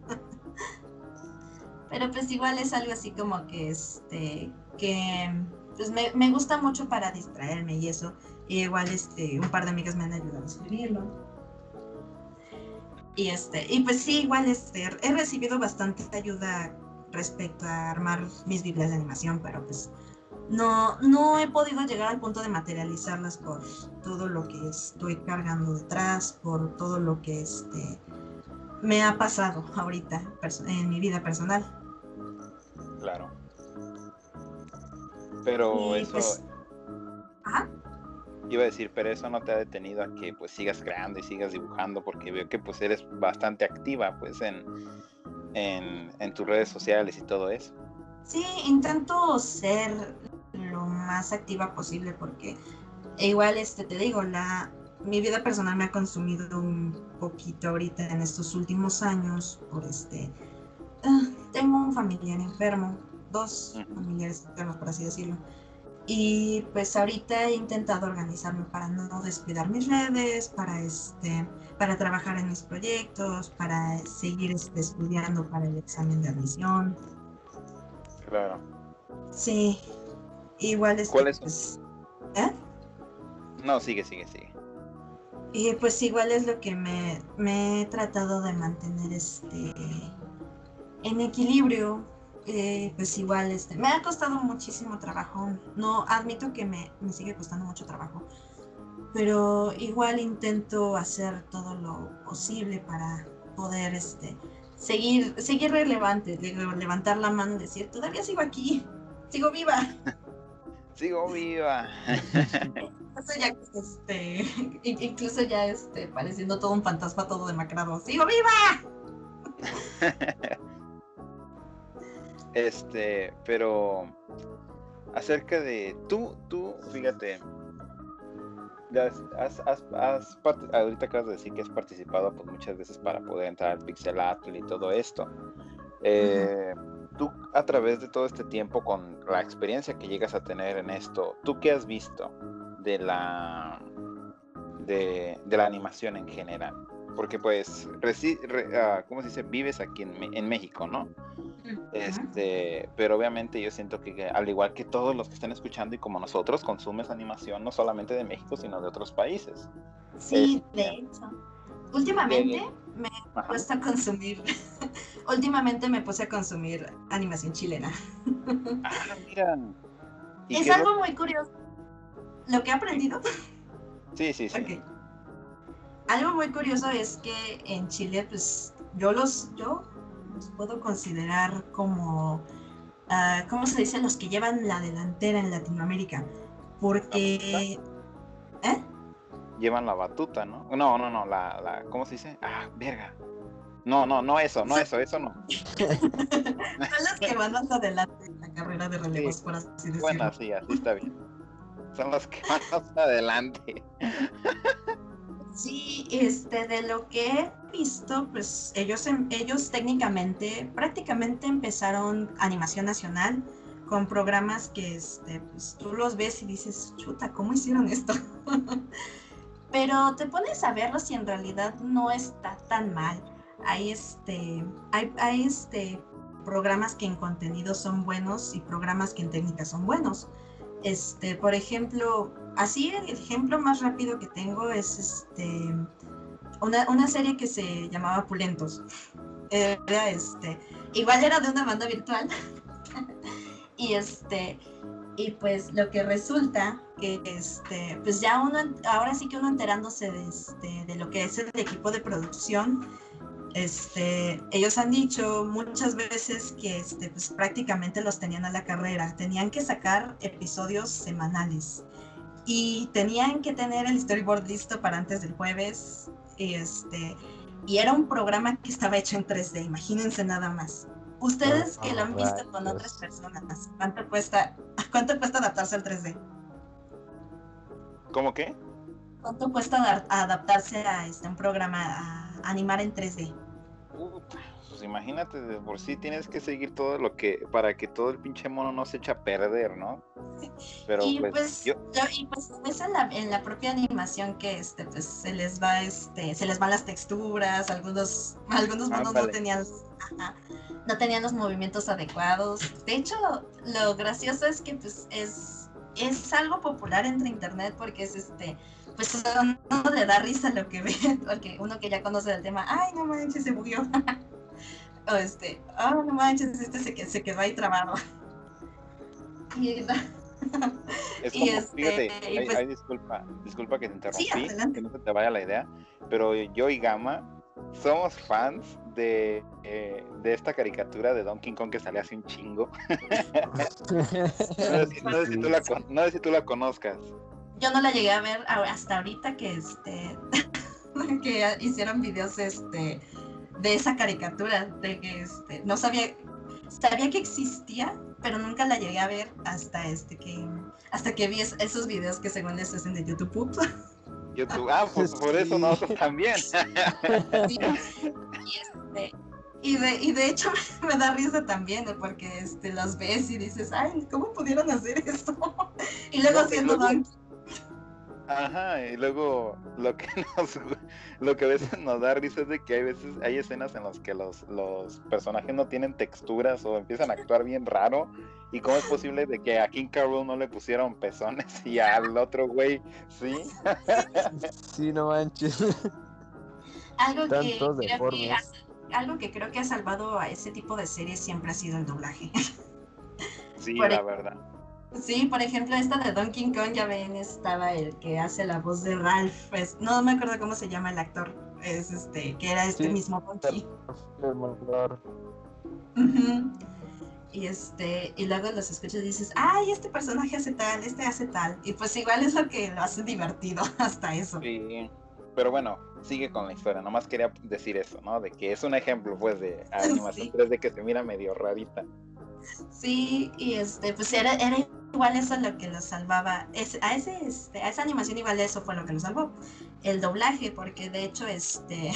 pero pues igual es algo así como que este, que pues me, me gusta mucho para distraerme y eso. Y igual este, un par de amigas me han ayudado a escribirlo. Y este, y pues sí, igual este, he recibido bastante ayuda respecto a armar mis biblias de animación, pero pues no, no he podido llegar al punto de materializarlas por todo lo que estoy cargando detrás, por todo lo que este, me ha pasado ahorita en mi vida personal. Claro. Pero eso... Pues, iba a decir, pero eso no te ha detenido a que pues sigas creando y sigas dibujando, porque veo que pues eres bastante activa pues en, en, en tus redes sociales y todo eso. Sí, intento ser lo más activa posible porque igual este te digo, la mi vida personal me ha consumido un poquito ahorita en estos últimos años por este ah, tengo un familiar enfermo, dos familiares enfermos por así decirlo. Y pues ahorita he intentado organizarme para no descuidar mis redes, para este, para trabajar en mis proyectos, para seguir este, estudiando para el examen de admisión. Claro. Sí, igual es. ¿Cuál es? Pues, ¿eh? No, sigue, sigue, sigue. Y pues igual es lo que me, me he tratado de mantener este en equilibrio. Eh, pues igual este, me ha costado muchísimo trabajo. No admito que me, me sigue costando mucho trabajo. Pero igual intento hacer todo lo posible para poder este seguir, seguir relevante, levantar la mano y decir, todavía sigo aquí, sigo viva. sigo viva. incluso ya, este, incluso ya este, pareciendo todo un fantasma todo demacrado, sigo viva. este, pero acerca de tú, tú, fíjate, has, has, ahorita acabas de decir que has participado pues, muchas veces para poder entrar al Pixelatl y todo esto. Eh, tú, a través de todo este tiempo, con la experiencia que llegas a tener en esto, ¿tú qué has visto de la, de, la animación en general? Porque pues, ah, ¿cómo se dice? Vives aquí en, en México, ¿no? Este, pero obviamente yo siento que al igual que todos los que están escuchando y como nosotros consumes animación no solamente de México sino de otros países. Sí, de hecho. Últimamente me he Ajá. puesto a consumir, últimamente me puse a consumir animación chilena. Ah, mira. ¿Y Es algo muy curioso. Lo que he aprendido, Sí, sí, sí. ok. Algo muy curioso es que en Chile, pues yo los, yo los puedo considerar como, ah, ¿cómo se dice? Los que llevan la delantera en Latinoamérica. Porque, ¿eh? Llevan la batuta, ¿no? No, no, no, la, la, ¿cómo se dice? Ah, verga. No, no, no eso, no eso, eso no. Son los que van más adelante en la carrera de relevos, Sí. por así decirlo. Bueno, sí, así está bien. Son los que van más adelante. Sí, este, de lo que he visto, pues ellos, em- ellos técnicamente, prácticamente empezaron animación nacional con programas que, este, pues tú los ves y dices, chuta, ¿cómo hicieron esto? Pero te pones a verlos y en realidad no está tan mal. Hay, este, hay, hay este, programas que en contenido son buenos y programas que en técnica son buenos. Este, por ejemplo, así el ejemplo más rápido que tengo es este una, una serie que se llamaba Pulentos. Era este, igual era de una banda virtual. y este, y pues lo que resulta que este, pues ya uno, ahora sí que uno enterándose de, este, de lo que es el equipo de producción, este, ellos han dicho muchas veces que este, pues, prácticamente los tenían a la carrera, tenían que sacar episodios semanales y tenían que tener el storyboard listo para antes del jueves. Y, este, y era un programa que estaba hecho en 3D, imagínense nada más. Ustedes que lo han visto con otras personas, ¿cuánto cuesta, ¿cuánto cuesta adaptarse al 3D? ¿Cómo qué? ¿Cuánto cuesta adap- adaptarse a este, un programa, a animar en 3D? Pues imagínate, de por sí tienes que seguir todo lo que, para que todo el pinche mono no se eche a perder, ¿no? Pero y pues, pues, yo, y pues es en la, en la propia animación que este pues se les va este se les van las texturas algunos algunos monos no tenían ajá, no tenían los movimientos adecuados. De hecho lo gracioso es que pues es es algo popular entre internet porque es este pues uno le da risa lo que ve porque uno que ya conoce el tema ay no manches se bugueó o este ah no manches este se, que- se quedó ahí trabado y es y este, fíjate, y ay, pues- ay, disculpa, disculpa que te interrumpí, que no se te vaya la idea, pero yo y Gama somos fans de, eh, de esta caricatura de Donkey Kong que sale hace un chingo. No sé si, no sé si tú la, no sé si tú la conozcas. yo no la llegué a ver hasta ahorita que este que hicieron videos este de esa caricatura de que este no sabía sabía que existía pero nunca la llegué a ver hasta este que hasta que vi es- esos videos que según les hacen de YouTube. YouTube, ah, pues por eso nosotros también. Sí. y este y de, y de hecho me da risa también porque este los ves y dices ay cómo pudieron hacer esto y luego No, luego- Donkey Ajá, y luego lo que nos, lo que a veces nos da risa es de que hay veces, hay escenas en las que los, los personajes no tienen texturas o empiezan a actuar bien raro. ¿Y cómo es posible de que a King Carol no le pusieron pezones y al otro güey sí? sí, no manches. Algo que, creo que ha, algo que creo que ha salvado a ese tipo de series siempre ha sido el doblaje. Sí, Por la verdad. Sí, por ejemplo, esta de Donkey Kong, ya ven, estaba el que hace la voz de Ralph. pues, no me acuerdo cómo se llama el actor. Es este, que era este Sí. mismo Donkey. Y este, y luego los escuchas y dices, ay, este personaje hace tal, este hace tal. Y pues igual es lo que lo hace divertido hasta eso. Sí. Pero bueno, sigue con la historia. Nomás quería decir eso, ¿no? De que es un ejemplo, pues, de animación Sí. 3D que se mira medio rarita. Sí, y este, pues era, era igual eso lo que lo salvaba. Es- a, ese, este, a esa animación igual eso fue lo que lo salvó. El doblaje, porque de hecho, este,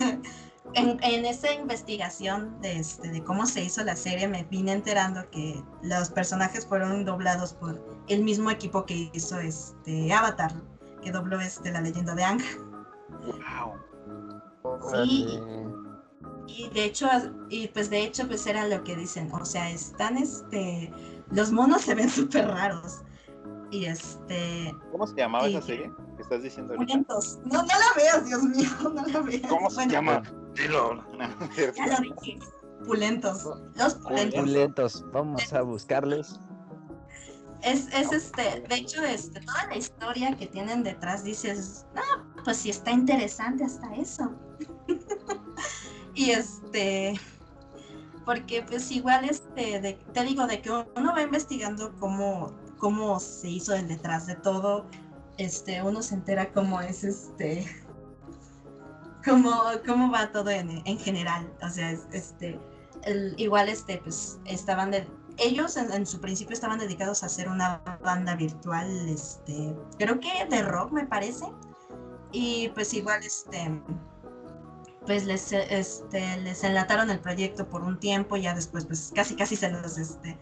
en, en esa investigación de, este, de cómo se hizo la serie, me vine enterando que los personajes fueron doblados por el mismo equipo que hizo este Avatar, que dobló este, la leyenda de Ang. Wow. Sí. Y de hecho, y pues de hecho, pues era lo que dicen, o sea, están este, los monos se ven súper raros. Y este. ¿Cómo se llamaba y- esa serie que estás diciendo ahorita? Pulentos. No, no la veas, Dios mío, no la veas. ¿Cómo se Bueno, llama? Dilo. No, es cierto. Ya lo dije. Pulentos. Los pulentos. Pulentos, vamos a buscarles. Es, es este, de hecho, este, toda la historia que tienen detrás dices, ah, pues sí está interesante hasta eso. Y este, porque pues igual este, te digo, de que uno va investigando cómo, cómo se hizo el detrás de todo, este, uno se entera cómo es este, cómo, cómo va todo en, en general. O sea, es- este, igual este, pues estaban de, ellos en su principio estaban dedicados a hacer una banda virtual, este, creo que de rock me parece. Y pues igual este pues les este les enlataron el proyecto por un tiempo, ya después pues casi casi se los este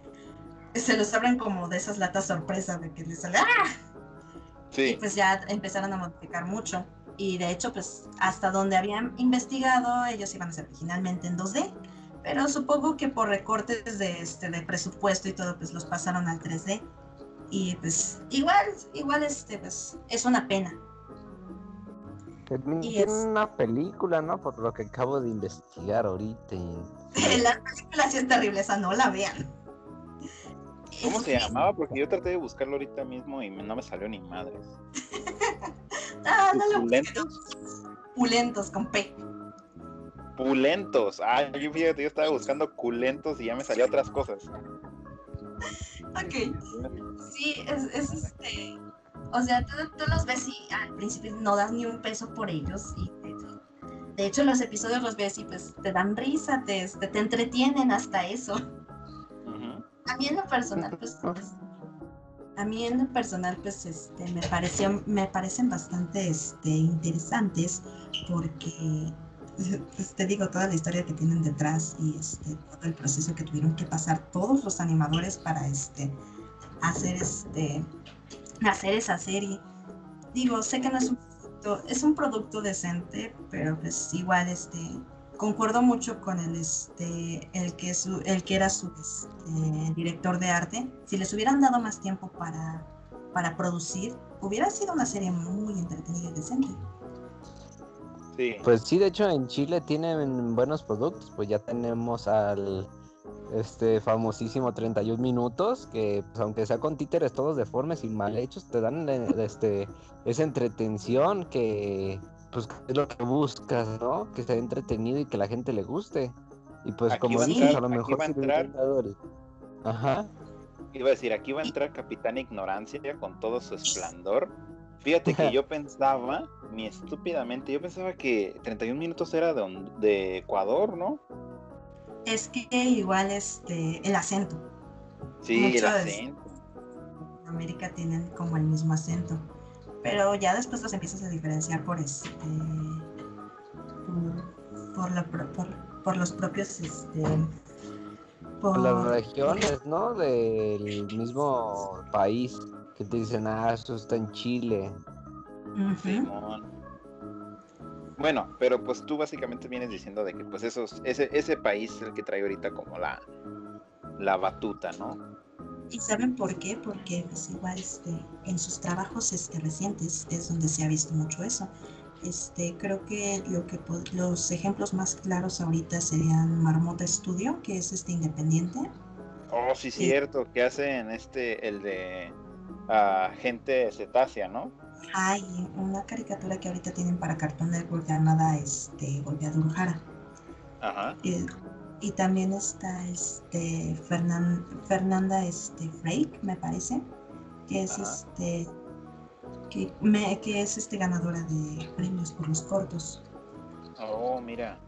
se los abren como de esas latas sorpresa de que les sale ¡ah! y Sí, pues ya empezaron a modificar mucho. Y de hecho, pues hasta donde habían investigado, ellos iban a ser originalmente en 2D. Pero supongo que por recortes de, este, de presupuesto y todo, pues los pasaron al 3D. Y pues igual, igual este, pues es una pena. También Y tiene es- una película, ¿no? Por lo que acabo de investigar ahorita. y- La película sí es terrible, esa no la vean. ¿cómo se llamaba? Porque yo traté de buscarlo ahorita mismo y no me salió ni madres. Ah, no lo ¿Pulentos? Pulentos con P. Pulentos. Ah, yo fíjate, yo estaba buscando culentos y ya me salió otras cosas. Ok. Sí, es, es este. O sea, tú, tú los ves y al principio no das ni un peso por ellos. Y de, hecho, los episodios los ves y pues te dan risa, te, te entretienen hasta eso. A mí en lo personal, pues. pues, a mí en lo personal, pues, este, me pareció, me parecen bastante, este, interesantes porque, pues, te digo, toda la historia que tienen detrás y, este, todo el proceso que tuvieron que pasar todos los animadores para, este, hacer, este, hacer esa serie. Digo, sé que no es un producto, es un producto decente, pero pues igual, este, concuerdo mucho con el este el que su, el que era su este, director de arte si les hubieran dado más tiempo para para producir hubiera sido una serie muy entretenida y decente Sí. Pues sí, de hecho en Chile tienen buenos productos, pues ya tenemos al este famosísimo 31 minutos, que pues, aunque sea con títeres todos deformes y mal hechos, te dan eh, este esa entretención que pues es lo que buscas, ¿no? Que sea entretenido y que la gente le guste. Y pues Aquí como a dices, a lo aquí mejor va a entrar- Ajá. Iba a decir, aquí va a entrar Capitán Ignorancia con todo su esplendor. Fíjate que yo pensaba, ni estúpidamente, yo pensaba que 31 minutos era de, de Ecuador, ¿no? Es que igual este el acento Sí, Mucho el es- acento. en América tienen como el mismo acento pero ya después los empiezas a diferenciar por este por, por, la pro- por, por los propios este Por las regiones, ¿no? Del mismo país. Que te dicen, ah, eso está en Chile. Bueno, pero pues tú básicamente vienes diciendo de que pues esos, ese, ese país es el que trae ahorita como la, la batuta, ¿no? ¿Y saben por qué? Porque pues igual este, en sus trabajos este, recientes es donde se ha visto mucho eso. Este, creo que, lo que los ejemplos más claros ahorita serían Marmota Studio, que es este independiente. Oh, sí, Sí. cierto, que hacen este, el de ah, gente cetácea, ¿no? Hay una caricatura que ahorita tienen para Cartoon Network llamada este, Golpeador Ujara. Ajá. Y, y también está este, Fernan- Fernanda este, Freik, me parece, que es, Ajá. este, que, me- que es este, ganadora de premios por los cortos. Oh, mira.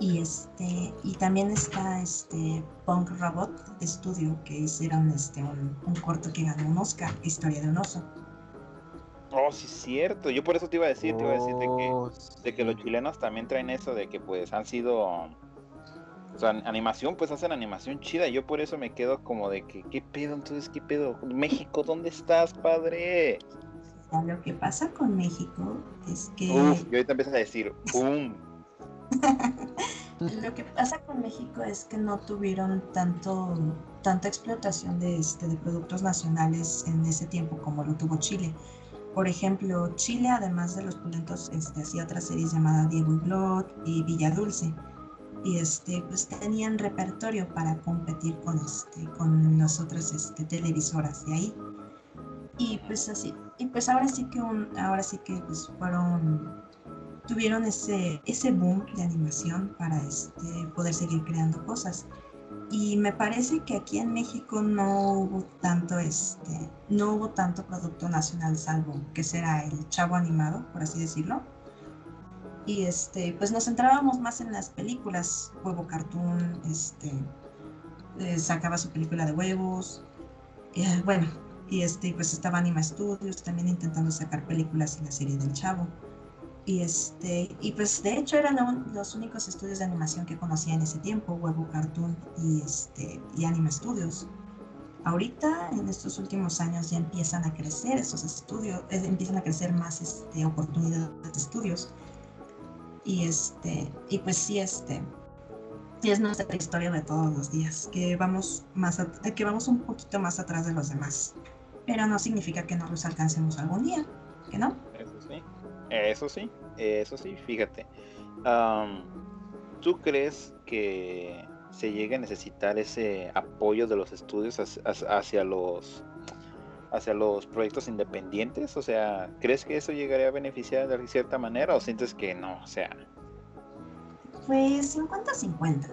Y este y también está este Punk Robot Studio que hicieron este un, un corto que ganó un Oscar, Historia de un oso. Oh, sí, cierto. Yo por eso te iba a decir, te iba a decir de que, Oh, de que los chilenos también traen eso de que pues han sido, o sea, animación, pues hacen animación chida. Yo por eso me quedo como de que, ¿qué pedo? Entonces, ¿qué pedo? México, ¿dónde estás, padre? Lo que pasa con México es que Uf, y ahorita empiezas a decir, ¡pum! Lo que pasa con México es que no tuvieron tanto, tanta explotación de, este, de productos nacionales en ese tiempo como lo tuvo Chile. Por ejemplo, Chile, además de los pulentos, este, hacía otras series llamadas Diego y Blood y Villa Dulce. Y este, pues tenían repertorio para competir con, este, con las otras este, televisoras de ahí. Y pues así, y pues ahora sí que ahora sí que pues fueron tuvieron ese, ese boom de animación para este, poder seguir creando cosas. Y me parece que aquí en México no hubo tanto este, no hubo tanto producto nacional salvo que será el chavo animado, por así decirlo. Y este, pues nos centrábamos más en las películas, Huevo Cartoon, este, eh, sacaba su película de huevos, eh, bueno, y este, pues estaba Anima Studios también intentando sacar películas en la serie del Chavo. Y, este, y pues de hecho eran los únicos estudios de animación que conocía en ese tiempo, Huevo Cartoon y, este, y Anima Studios. Ahorita, en estos últimos años, ya empiezan a crecer esos estudios, eh, empiezan a crecer más este, oportunidades de estudios. Y, este, y pues sí, este, es nuestra historia de todos los días, que vamos, más que vamos un poquito más atrás de los demás. Pero no significa que no los alcancemos algún día, ¿que no? Eso sí. Eso sí, fíjate. ¿Tú crees que se llegue a necesitar ese apoyo de los estudios hacia, los hacia los proyectos independientes? O sea, ¿crees que eso llegaría a beneficiar de cierta manera o sientes que no? O sea, pues 50-50,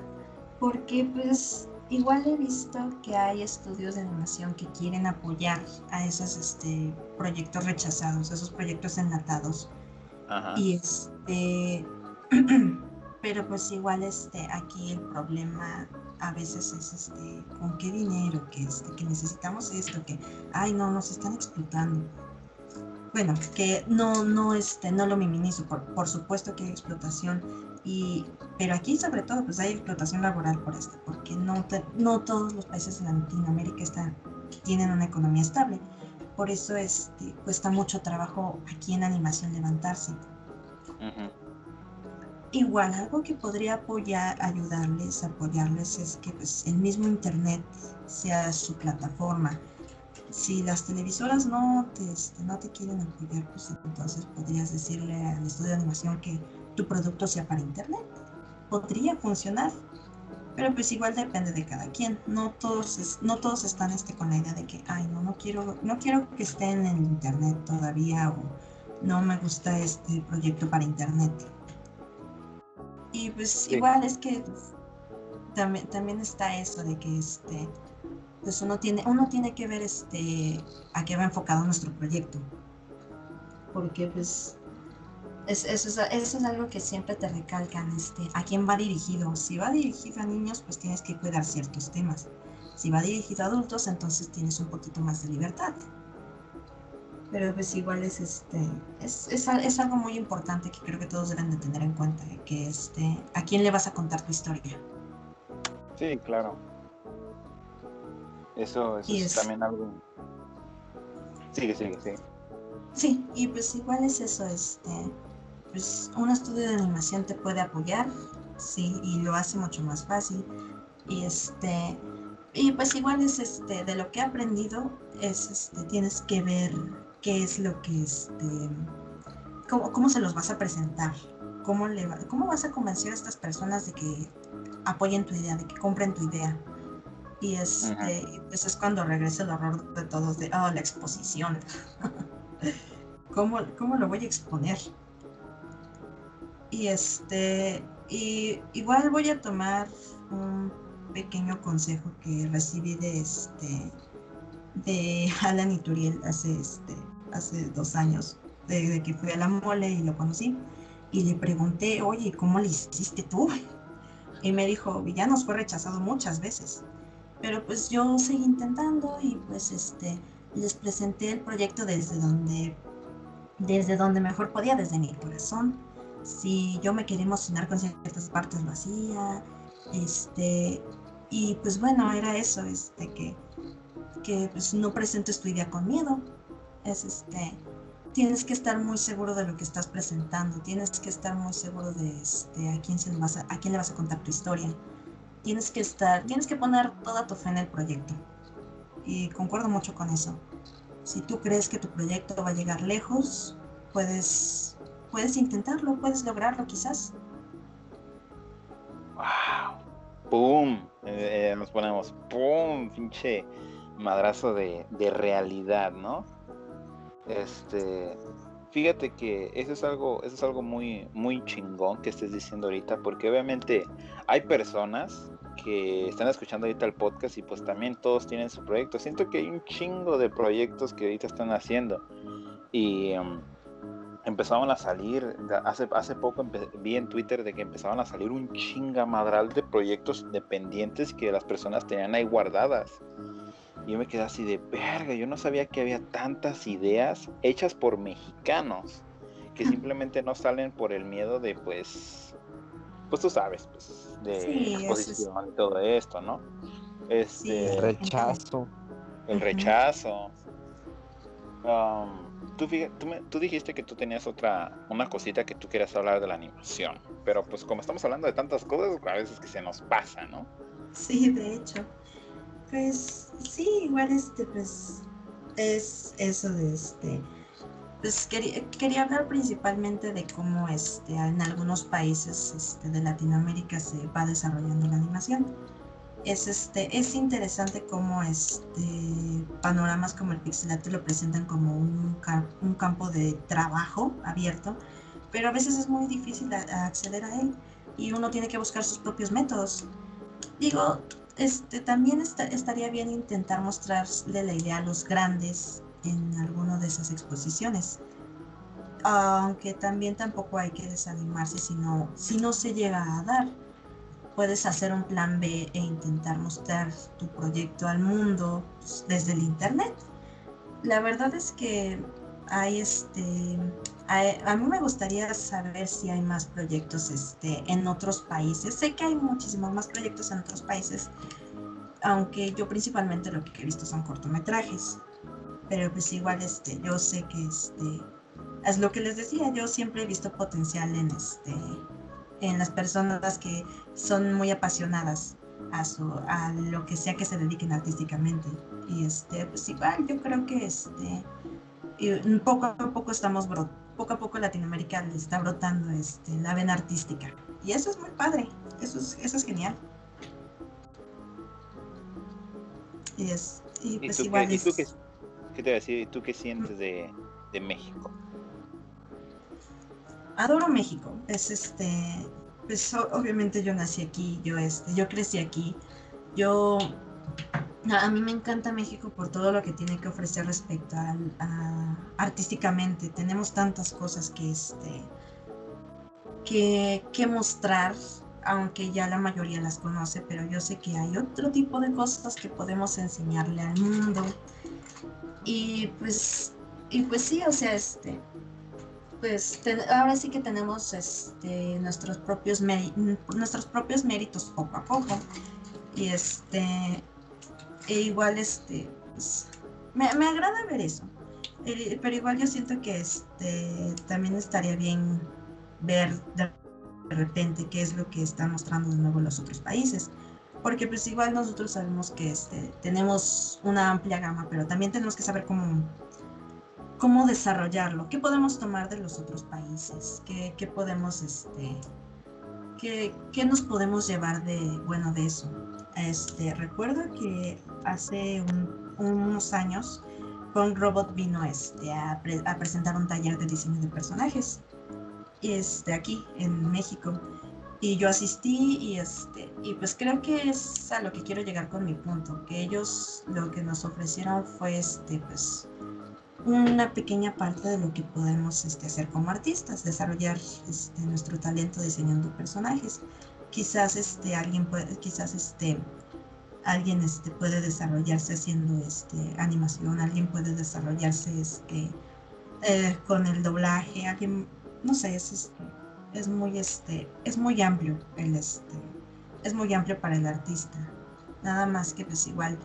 porque pues igual he visto que hay estudios de animación que quieren apoyar a esos este, proyectos rechazados, esos proyectos enlatados y este, pero pues igual este, aquí el problema a veces es este, con qué dinero, que, este, que necesitamos esto, que, ay no, nos están explotando. Bueno, que no, no, este, no lo minimizo, por, por supuesto que hay explotación, y, pero aquí sobre todo pues hay explotación laboral por esto, porque no, no todos los países de Latinoamérica están, tienen una economía estable. Por eso este, cuesta mucho trabajo aquí en animación levantarse. Igual, algo que podría apoyar, ayudarles, apoyarles es que pues, el mismo Internet sea su plataforma. Si las televisoras no te, este, no te quieren apoyar, pues entonces podrías decirle al estudio de animación que tu producto sea para Internet. Podría funcionar, pero pues igual depende de cada quien. No todos, no todos están este, con la idea de que, ay, no, no quiero, no quiero que estén en internet todavía o no me gusta este proyecto para internet. Y pues igual es que también, también está eso de que este, pues uno tiene, uno tiene que ver este, a qué va enfocado nuestro proyecto. Porque pues eso, es, algo que siempre te recalcan, este, a quién va dirigido. Si va dirigido a niños, pues tienes que cuidar ciertos temas. Si va dirigido a adultos, entonces tienes un poquito más de libertad. Pero pues igual es este, es, es, algo muy importante que creo que todos deben de tener en cuenta, que este, a quién le vas a contar tu historia. Sí, claro. Eso, eso es, también algo. Sigue, sigue, sigue. Sí, y pues igual es eso, este, pues un estudio de animación te puede apoyar, sí, y lo hace mucho más fácil. Y este, y pues igual es este, de lo que he aprendido, es este, tienes que ver qué es lo que este, cómo, cómo se los vas a presentar, cómo le cómo vas a convencer a estas personas de que apoyen tu idea, de que compren tu idea. Y este, pues es cuando regresa el horror de todos de, oh, la exposición. ¿Cómo, ¿Cómo lo voy a exponer? Y este, y igual voy a tomar un pequeño consejo que recibí de este de Alan Ituriel hace este hace dos años, desde que fui a la mole y lo conocí. Y le pregunté, oye, ¿cómo le hiciste tú? Y me dijo, Villanos fue rechazado muchas veces. Pero pues yo seguí intentando y pues este les presenté el proyecto desde donde desde donde mejor podía, desde mi corazón si yo me quería emocionar con ciertas partes lo hacía, este, y pues bueno, era eso, este, que, que pues no presentes tu idea con miedo, es este, tienes que estar muy seguro de lo que estás presentando, tienes que estar muy seguro de este, a, quién se le vas a, a quién le vas a contar tu historia. Tienes que estar, tienes que poner toda tu fe en el proyecto. Y concuerdo mucho con eso. Si tú crees que tu proyecto va a llegar lejos, puedes, puedes intentarlo, puedes lograrlo quizás. ¡Wow! ¡Pum! Eh, eh, nos ponemos, ¡pum! Pinche madrazo de, de realidad, ¿no? Este, fíjate que eso es algo, eso es algo muy, muy chingón que estés diciendo ahorita, porque obviamente hay personas que están escuchando ahorita el podcast y pues también todos tienen su proyecto. Siento que hay un chingo de proyectos que ahorita están haciendo y um, empezaban a salir, hace, hace poco vi en Twitter de que empezaban a salir un chingamadral de proyectos independientes que las personas tenían ahí guardadas. Y yo me quedé así de verga, yo no sabía que había tantas ideas hechas por mexicanos que simplemente no salen por el miedo de pues pues tú sabes, pues de exposición y todo esto, ¿no? Este el rechazo. El rechazo. Um, tú, tú, tú, dijiste que tú tenías otra, una cosita que tú quieras hablar de la animación, pero pues como estamos hablando de tantas cosas, a veces que se nos pasa, ¿no? Sí, de hecho. Pues sí, igual este, pues es eso de este. Pues quería, hablar principalmente de cómo este, en algunos países este, de Latinoamérica se va desarrollando la animación. Es, este, es interesante cómo este, panoramas como el pixelato lo presentan como un, un campo de trabajo abierto, pero a veces es muy difícil acceder a él y uno tiene que buscar sus propios métodos. Digo, este, también estaría bien intentar mostrarle la idea a los grandes en alguna de esas exposiciones. Aunque también tampoco hay que desanimarse si no, si no se llega a dar. Puedes hacer un plan B e intentar mostrar tu proyecto al mundo pues, desde el internet. La verdad es que hay este a, mí me gustaría saber si hay más proyectos este, en otros países. Sé que hay muchísimos más proyectos en otros países, aunque yo principalmente lo que he visto son cortometrajes. Pero pues igual este, yo sé que este, es lo que les decía, yo siempre he visto potencial en, este, en las personas que son muy apasionadas a, su, a lo que sea que se dediquen artísticamente. Y este, pues igual yo creo que este, poco a poco estamos brotando poco a poco Latinoamérica le está brotando este, la vena artística. Y eso es muy padre, eso es, eso es genial. Y, es, y pues igual qué, tú qué, qué, te voy a decir? ¿Y tú qué sientes de, de México? Adoro México. Es este, pues obviamente yo nací aquí, yo este, yo crecí aquí. Yo a mí me encanta México por todo lo que tiene que ofrecer respecto a, artísticamente. Tenemos tantas cosas que, este, que, que mostrar, aunque ya la mayoría las conoce, pero yo sé que hay otro tipo de cosas que podemos enseñarle al mundo. Y pues, y pues sí, o sea, este, pues ahora sí que tenemos este, nuestros, propios méritos poco a poco. Y este, e igual este pues, me, agrada ver eso eh, pero igual yo siento que este también estaría bien ver de repente qué es lo que están mostrando de nuevo los otros países porque pues igual nosotros sabemos que este tenemos una amplia gama pero también tenemos que saber cómo cómo desarrollarlo qué podemos tomar de los otros países qué, qué podemos este qué, qué nos podemos llevar de bueno de eso este, recuerdo que hace unos años con Robot vino este, a, presentar un taller de diseño de personajes este, aquí en México. Y yo asistí y, este, y pues creo que es a lo que quiero llegar con mi punto, que ellos lo que nos ofrecieron fue este, pues, una pequeña parte de lo que podemos este, hacer como artistas, desarrollar este, nuestro talento diseñando personajes quizás este alguien puede, quizás este alguien puede desarrollarse haciendo este animación, alguien puede desarrollarse eh, con el doblaje, alguien no sé, es es muy este es muy amplio el este es muy amplio para el artista. Nada más que pues igual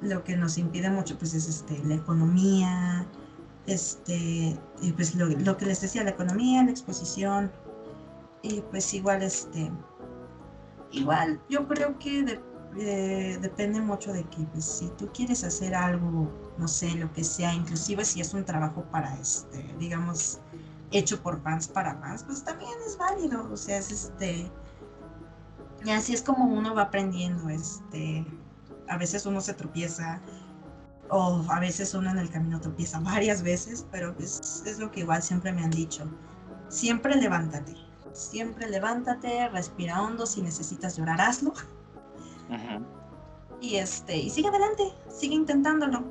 lo que nos impide mucho pues es este la economía, este, pues lo, lo, que les decía, la economía, la exposición, y pues igual, este, igual, yo creo que eh, depende mucho de que pues, si tú quieres hacer algo, no sé, lo que sea, inclusive si es un trabajo para, este, digamos, hecho por fans para fans, pues también es válido, o sea, es este, y así es como uno va aprendiendo, este, a veces uno se tropieza, o a veces uno en el camino tropieza varias veces, pero es, es lo que igual siempre me han dicho, siempre levántate, siempre levántate, respira hondo, si necesitas llorar, hazlo. Y este, y sigue adelante, sigue intentándolo.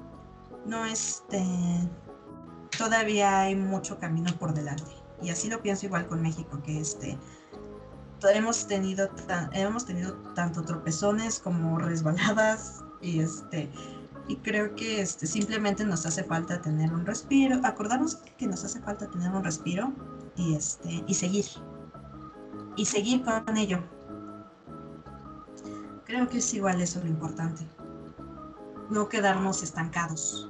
No este todavía hay mucho camino por delante. Y así lo pienso igual con México, que este hemos tenido hemos tenido tanto tropezones como resbaladas y este y creo que este simplemente nos hace falta tener un respiro, acordarnos que nos hace falta tener un respiro y este y seguir y seguir con ello. Creo que es igual eso lo importante. No quedarnos estancados.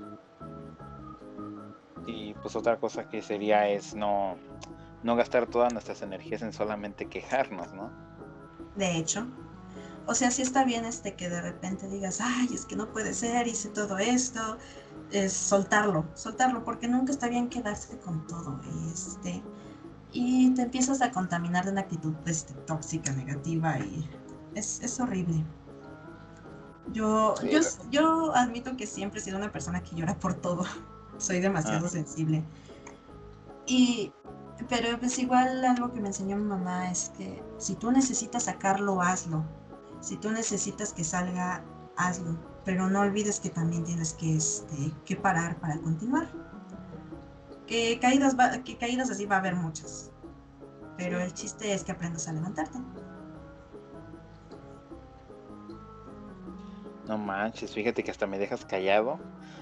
Y pues otra cosa que sería es no, no gastar todas nuestras energías en solamente quejarnos, ¿no? De hecho. O sea, sí está bien este que de repente digas, ay, es que no puede ser, hice todo esto. Es soltarlo, soltarlo, porque nunca está bien quedarse con todo. Este, y te empiezas a contaminar de una actitud este, tóxica, negativa y es, es horrible. Yo, yo, yo, admito que siempre he sido una persona que llora por todo. Soy demasiado ah. sensible. Y, pero pues igual algo que me enseñó mi mamá es que si tú necesitas sacarlo, hazlo. Si tú necesitas que salga, hazlo. Pero no olvides que también tienes que, este, que parar para continuar que caídas, que caídas así va a haber muchas. Pero el chiste es que aprendas a levantarte. No manches, fíjate que hasta me dejas callado.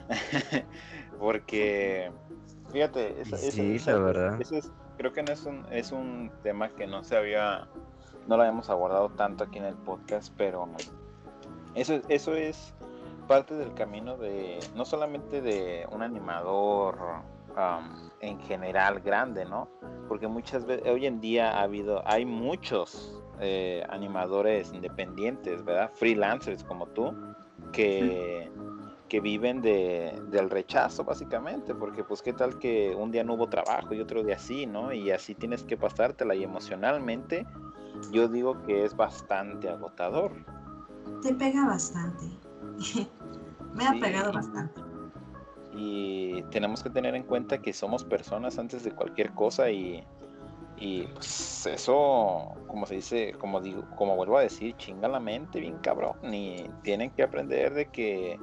Porque, fíjate, esa, sí, la verdad. Creo que no es un, es un tema que no se había, no lo habíamos abordado tanto aquí en el podcast, pero eso, eso es parte del camino de, no solamente de un animador en general grande, ¿no? Porque muchas veces, hoy en día ha habido, hay muchos eh, animadores independientes, ¿verdad? Freelancers como tú, que, que viven de, del rechazo, básicamente, porque pues qué tal que un día no hubo trabajo y otro día sí, ¿no? Y así tienes que pasártela y emocionalmente yo digo que es bastante agotador. Te pega bastante. Me ha pegado bastante y tenemos que tener en cuenta que somos personas antes de cualquier cosa y, y pues eso, como se dice, como digo, como vuelvo a decir, chinga la mente bien cabrón y tienen que aprender de que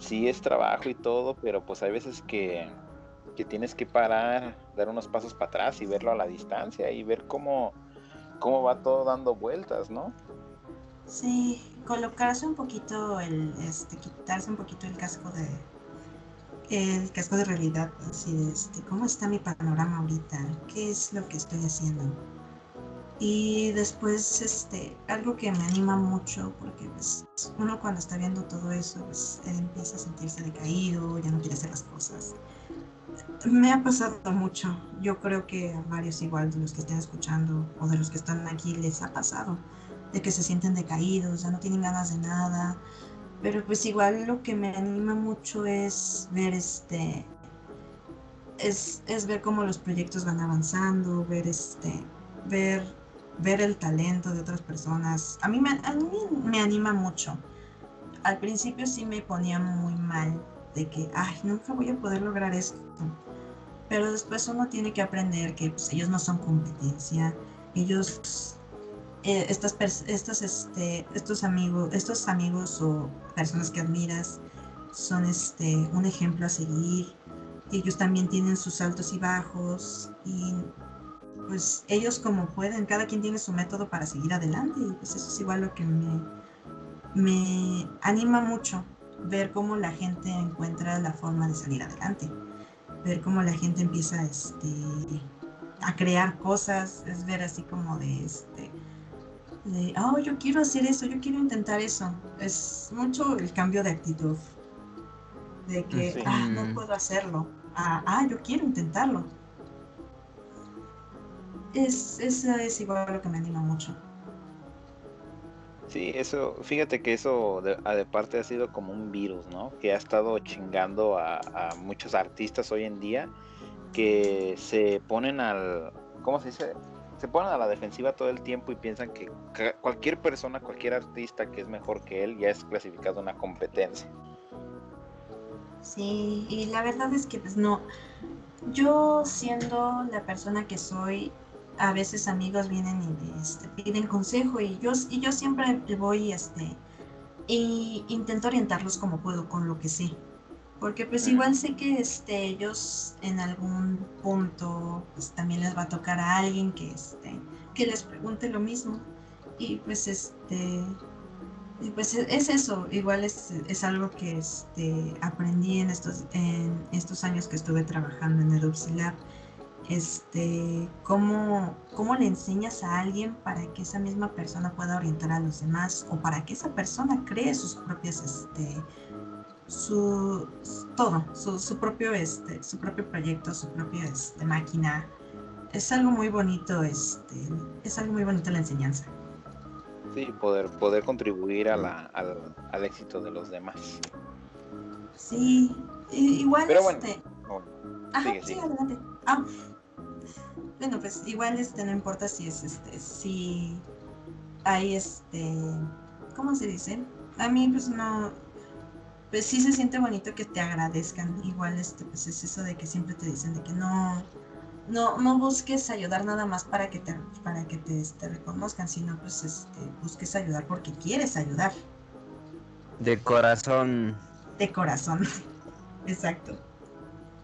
sí es trabajo y todo, pero pues hay veces que, que tienes que parar, dar unos pasos para atrás y verlo a la distancia y ver cómo, cómo va todo dando vueltas, ¿no? Sí, colocarse un poquito el, este, quitarse un poquito el casco de, el casco de realidad, así de este, cómo está mi panorama ahorita, qué es lo que estoy haciendo. Y después, este, algo que me anima mucho, porque pues, uno cuando está viendo todo eso, pues empieza a sentirse decaído, ya no quiere hacer las cosas. Me ha pasado mucho. Yo creo que a varios igual de los que estén escuchando o de los que están aquí les ha pasado, de que se sienten decaídos, ya no tienen ganas de nada, pero pues igual lo que me anima mucho es ver este es, es, ver cómo los proyectos van avanzando, ver este ver ver el talento de otras personas. A mí me, anima mucho. Al principio sí me ponía muy mal de que, ay, nunca voy a poder lograr esto. Pero después uno tiene que aprender que pues, ellos no son competencia. Ellos eh, estas, estos, este, amigos, estos amigos o personas que admiras son este, un ejemplo a seguir. Ellos también tienen sus altos y bajos pues ellos como pueden, cada quien tiene su método para seguir adelante y pues eso es igual lo que me, me anima mucho, ver cómo la gente encuentra la forma de salir adelante, ver cómo la gente empieza este, a crear cosas, es ver así como de este, de, oh, yo quiero hacer eso, yo quiero intentar eso. Es mucho el cambio de actitud. De que, ah, no puedo hacerlo. a, ah, yo quiero intentarlo. Es, es igual lo que me anima mucho. Sí, eso, fíjate que eso de, de, parte ha sido como un virus, ¿no? Que ha estado chingando a, a, muchos artistas hoy en día que se ponen al, ¿cómo se dice? Se ponen a la defensiva todo el tiempo y piensan que cualquier persona, cualquier artista que es mejor que él ya es clasificado una competencia. Sí, y la verdad es que pues no, yo siendo la persona que soy, a veces amigos vienen y este, piden consejo y yo, y yo siempre voy este, y intento orientarlos como puedo con lo que sé. Porque pues igual sé que este, ellos en algún punto pues, también les va a tocar a alguien que, este, que les pregunte lo mismo. Y pues este y pues es eso, igual es, es algo que este, aprendí en estos, en estos años que estuve trabajando en EduPsilab este, cómo, cómo le enseñas a alguien para que esa misma persona pueda orientar a los demás o para que esa persona cree sus propias, este, su, todo, su, su propio, este, su propio proyecto, su propia este, máquina. Es algo muy bonito, este, es algo muy bonito la enseñanza. Sí, poder, poder contribuir a la, al, al éxito de los demás. Sí, igual Pero bueno, este... Ajá, sí, adelante. Ah, bueno, pues igual este no importa si es este, si hay este, ¿cómo se dice? A mí pues no, pues sí se siente bonito que te agradezcan. Igual este, pues es eso de que siempre te dicen de que no, no, no busques ayudar nada más para que te, para que te, este, reconozcan, sino pues este, busques ayudar porque quieres ayudar. De corazón. De corazón. Exacto.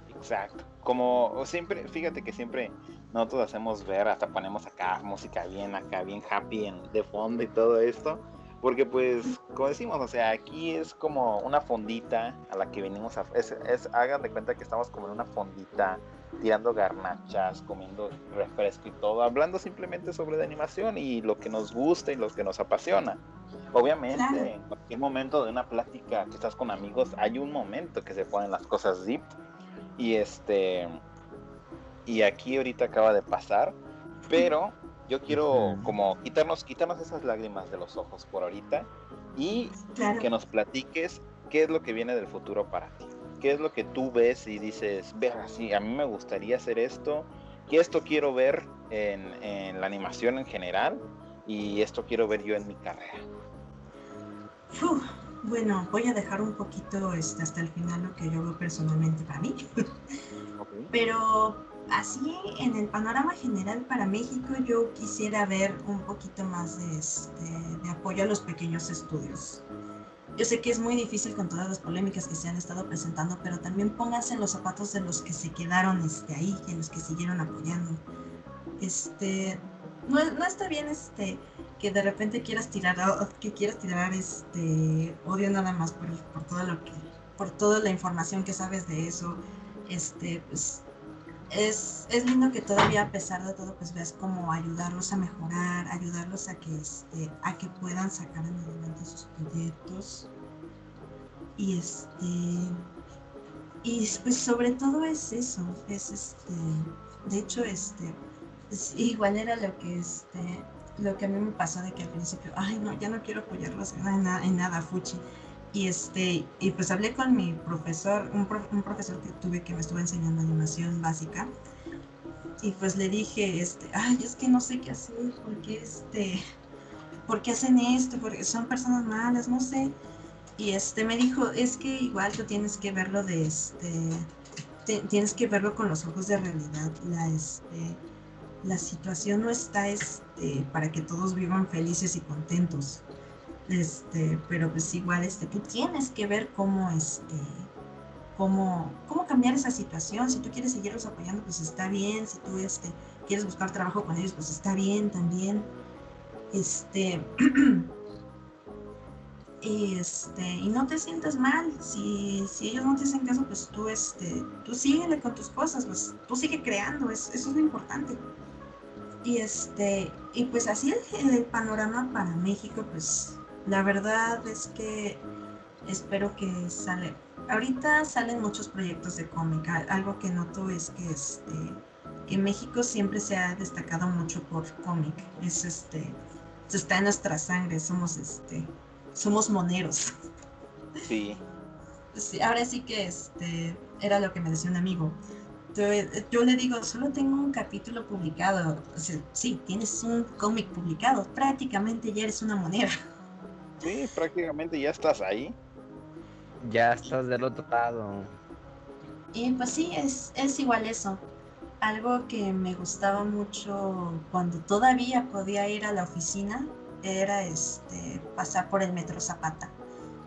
Exacto. Como siempre, fíjate que siempre nosotros hacemos ver, hasta ponemos acá música bien, acá bien happy en, de fondo y todo esto. Porque pues, como decimos, o sea, aquí es como una fondita a la que venimos a... Es, es, hagan de cuenta que estamos como en una fondita, tirando garnachas, comiendo refresco y todo, hablando simplemente sobre la animación y lo que nos gusta y lo que nos apasiona. Obviamente, en cualquier momento de una plática que estás con amigos, hay un momento que se ponen las cosas deep. Y este y aquí ahorita acaba de pasar, pero yo quiero como quitarnos, quitarnos esas lágrimas de los ojos por ahorita y que nos platiques qué es lo que viene del futuro para ti. ¿Qué es lo que tú ves y dices, vea, sí, a mí me gustaría hacer esto, y esto quiero ver en, en, la animación en general y esto quiero ver yo en mi carrera? bueno, voy a dejar un poquito este, hasta el final lo que yo veo personalmente para mí. Pero así en el panorama general para México yo quisiera ver un poquito más de, este, de, apoyo a los pequeños estudios. Yo sé que es muy difícil con todas las polémicas que se han estado presentando, pero también pónganse en los zapatos de los que se quedaron este, ahí, de los que siguieron apoyando. Este, no, no está bien este, que de repente quieras tirar, que quieras tirar este, odio nada más por, por todo lo que, por toda la información que sabes de eso. Este, pues, es, es, lindo que todavía a pesar de todo pues veas como ayudarlos a mejorar, ayudarlos a que, este, a que puedan sacar adelante sus proyectos. Y este y pues sobre todo es eso, es este, de hecho este, igual era lo que este, lo que a mí me pasó de que al principio, ay no, ya no quiero apoyarlos en nada, en nada, Fuchi y, este, y pues hablé con mi profesor, un, un, profesor que tuve que me estuvo enseñando animación básica. Y pues le dije, este, ay, es que no sé qué hacer, porque este, ¿por qué hacen esto? Porque son personas malas, no sé. Y este me dijo, es que igual tú tienes que verlo de este, tienes que verlo con los ojos de realidad. La, este, la situación no está este, para que todos vivan felices y contentos este, pero pues igual este, tú tienes que ver cómo, este, cómo, cómo cambiar esa situación. Si tú quieres seguirlos apoyando, pues está bien. Si tú este, quieres buscar trabajo con ellos, pues está bien también. Este, este, y no te sientas mal. Si, si ellos no te hacen caso, pues tú, este, tú síguele con tus cosas, pues tú sigue creando, eso es lo importante. Y este, y pues así el panorama para México, pues la verdad es que espero que sale, ahorita salen muchos proyectos de cómic. Algo que noto es que este que México siempre se ha destacado mucho por cómic. Es este está en nuestra sangre, somos este somos moneros. Sí. sí ahora sí que este era lo que me decía un amigo. Yo, le digo, solo tengo un capítulo publicado. sí, tienes un cómic publicado. Prácticamente ya eres una moneda. Sí, prácticamente ya estás ahí. Ya estás del otro lado. Y pues sí, es, es igual eso. Algo que me gustaba mucho cuando todavía podía ir a la oficina era este pasar por el Metro Zapata.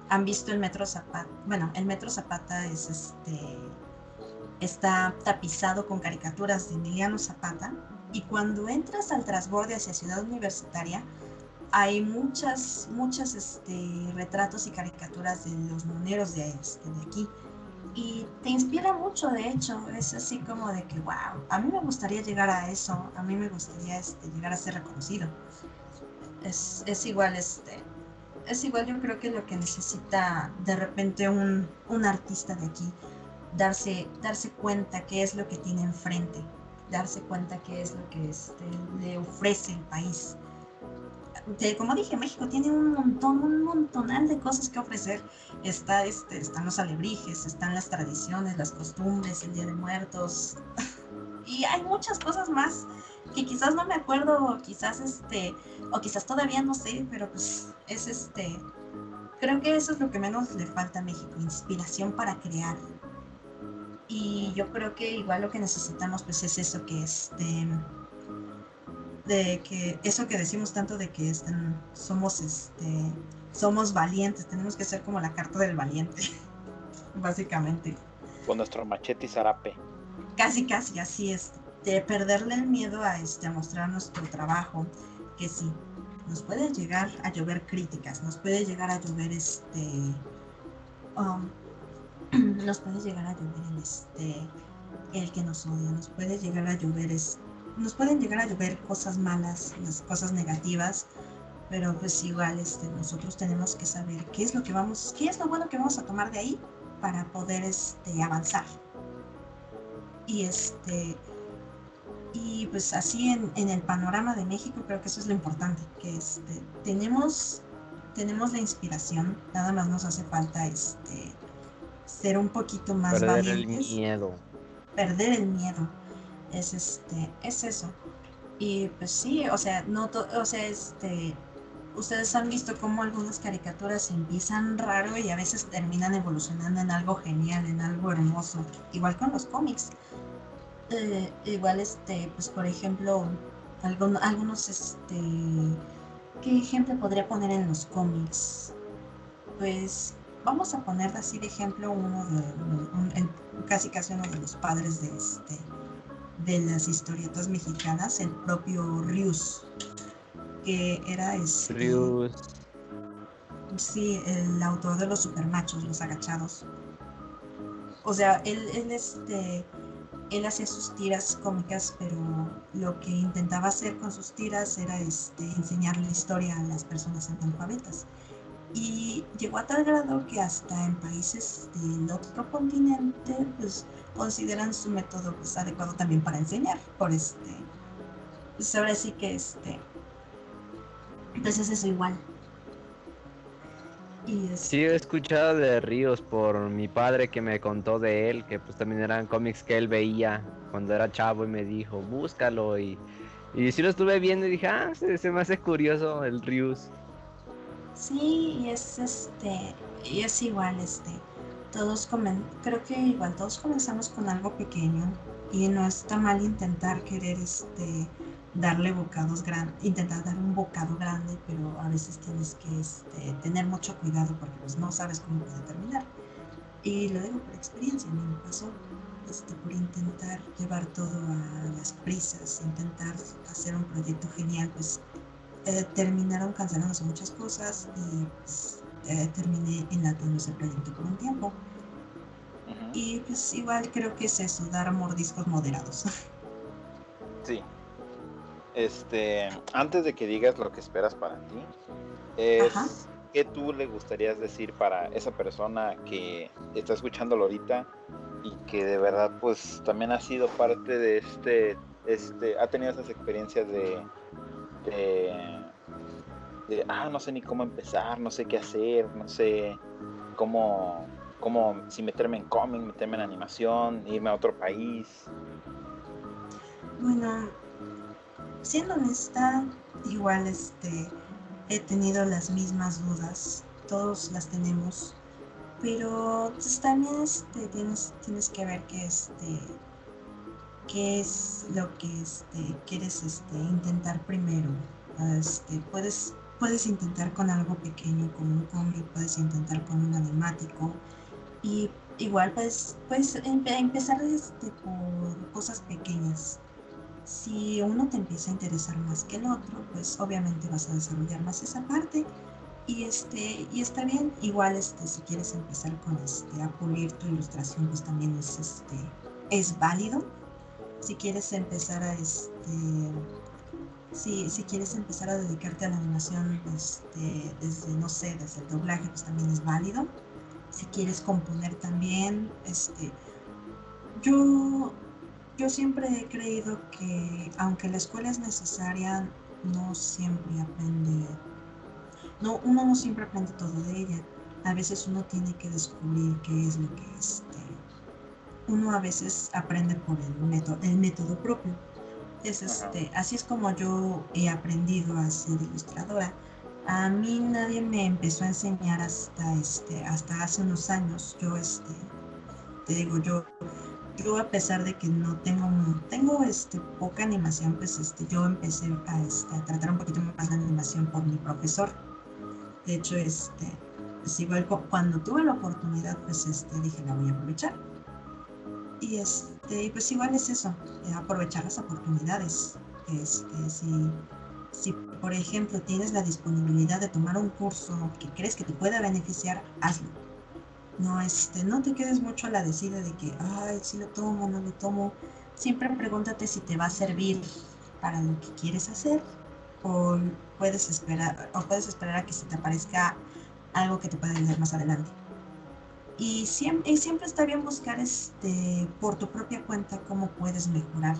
¿Han visto el Metro Zapata? Bueno, el Metro Zapata es este está tapizado con caricaturas de Emiliano Zapata y cuando entras al transborde hacia Ciudad Universitaria hay muchas, muchas este, retratos y caricaturas de los moneros de, este, de aquí. Y te inspira mucho, de hecho, es así como de que, wow, a mí me gustaría llegar a eso, a mí me gustaría este, llegar a ser reconocido. Es, es, igual, este, es igual yo creo que lo que necesita de repente un, un artista de aquí, darse, darse cuenta qué es lo que tiene enfrente, darse cuenta qué es lo que este, le ofrece el país como dije, México tiene un montón, un montonal de cosas que ofrecer. Está, este, están los alebrijes, están las tradiciones, las costumbres, el Día de Muertos. y hay muchas cosas más que quizás no me acuerdo, o quizás este, o quizás todavía no sé, pero pues es este. Creo que eso es lo que menos le falta a México, inspiración para crear. Y yo creo que igual lo que necesitamos pues es eso, que este de que eso que decimos tanto de que somos este somos valientes, tenemos que ser como la carta del valiente, básicamente. Con nuestro machete y zarape. Casi, casi, así es. De perderle el miedo a, este, a mostrar nuestro trabajo, que sí, nos puede llegar a llover críticas, nos puede llegar a llover este. Um, nos puede llegar a llover el, este, el que nos odia, nos puede llegar a llover este nos pueden llegar a llover cosas malas, las cosas negativas, pero pues igual este, nosotros tenemos que saber qué es lo que vamos, qué es lo bueno que vamos a tomar de ahí para poder este, avanzar. Y este y pues así en, en, el panorama de México creo que eso es lo importante, que este, tenemos, tenemos la inspiración, nada más nos hace falta este, ser un poquito más perder valientes. el miedo. Perder el miedo es este, es eso. Y pues sí, o sea, no o sea, este, ustedes han visto cómo algunas caricaturas empiezan raro y a veces terminan evolucionando en algo genial, en algo hermoso. Igual con los cómics. Eh, igual este, pues por ejemplo, algunos este ¿qué ejemplo podría poner en los cómics? Pues vamos a poner así de ejemplo uno de casi casi uno de los padres de este de las historietas mexicanas, el propio Rius, que era este, Rius. Sí, el autor de los supermachos, los agachados. O sea, él, él, este, él hacía sus tiras cómicas, pero lo que intentaba hacer con sus tiras era este, enseñarle historia a las personas analfabetas. Y llegó a tal grado que hasta en países del otro continente, pues consideran su método pues, adecuado también para enseñar. Por este, pues ahora sí que este, entonces eso igual. Y Sí, he escuchado de Ríos por mi padre que me contó de él, que pues también eran cómics que él veía cuando era chavo y me dijo, búscalo y, y sí lo estuve viendo y dije, ah, se, me hace curioso el Rius. Sí, y es este, y es igual este, todos comen, creo que igual todos comenzamos con algo pequeño y no está mal intentar querer este darle bocados grandes, intentar dar un bocado grande, pero a veces tienes que este, tener mucho cuidado porque pues no sabes cómo puede terminar. Y lo digo por experiencia, a mí me pasó este, por intentar llevar todo a las prisas, intentar hacer un proyecto genial, pues eh, terminaron cancelándose muchas cosas y pues, eh, terminé enlatando ese proyecto por un tiempo. Y pues igual creo que es eso, dar mordiscos moderados. Sí. Este, antes de que digas lo que esperas para ti, es ¿qué tú le gustarías decir para esa persona que está escuchándolo ahorita y que de verdad pues también ha sido parte de este, este ha tenido esas experiencias de, de, de ah, no sé ni cómo empezar, no sé qué hacer, no sé cómo, cómo si meterme en cómic, meterme en animación, irme a otro país? Bueno, siendo honesta, igual este he tenido las mismas dudas, todos las tenemos, pero pues, también este, tienes, tienes que ver que este qué es lo que este, quieres este, intentar primero. Este, puedes, puedes intentar con algo pequeño, como un cómic, puedes intentar con un animático y igual puedes, puedes empezar este, por cosas pequeñas si uno te empieza a interesar más que el otro, pues obviamente vas a desarrollar más esa parte y este y está bien. Igual este si quieres empezar con este a pulir tu ilustración, pues también es este es válido. Si quieres empezar a este si, si quieres empezar a dedicarte a la animación este, desde, no sé, desde el doblaje, pues también es válido. Si quieres componer también, este, yo yo siempre he creído que aunque la escuela es necesaria, no siempre aprende, no, uno no siempre aprende todo de ella. A veces uno tiene que descubrir qué es lo que este, uno a veces aprende por el método, el método propio. Es este, así es como yo he aprendido a ser ilustradora. A mí nadie me empezó a enseñar hasta este, hasta hace unos años. Yo este, te digo, yo yo a pesar de que no tengo tengo este poca animación pues este yo empecé a, este, a tratar un poquito más la animación por mi profesor de hecho este pues igual cuando tuve la oportunidad pues este dije la voy a aprovechar y este pues igual es eso eh, aprovechar las oportunidades este si si por ejemplo tienes la disponibilidad de tomar un curso que crees que te pueda beneficiar hazlo no, este, no te quedes mucho a la decida de que, ay, si lo tomo, no lo tomo. Siempre pregúntate si te va a servir para lo que quieres hacer o puedes esperar, o puedes esperar a que se te aparezca algo que te pueda ayudar más adelante. Y siempre, siempre está bien buscar este, por tu propia cuenta cómo puedes mejorar.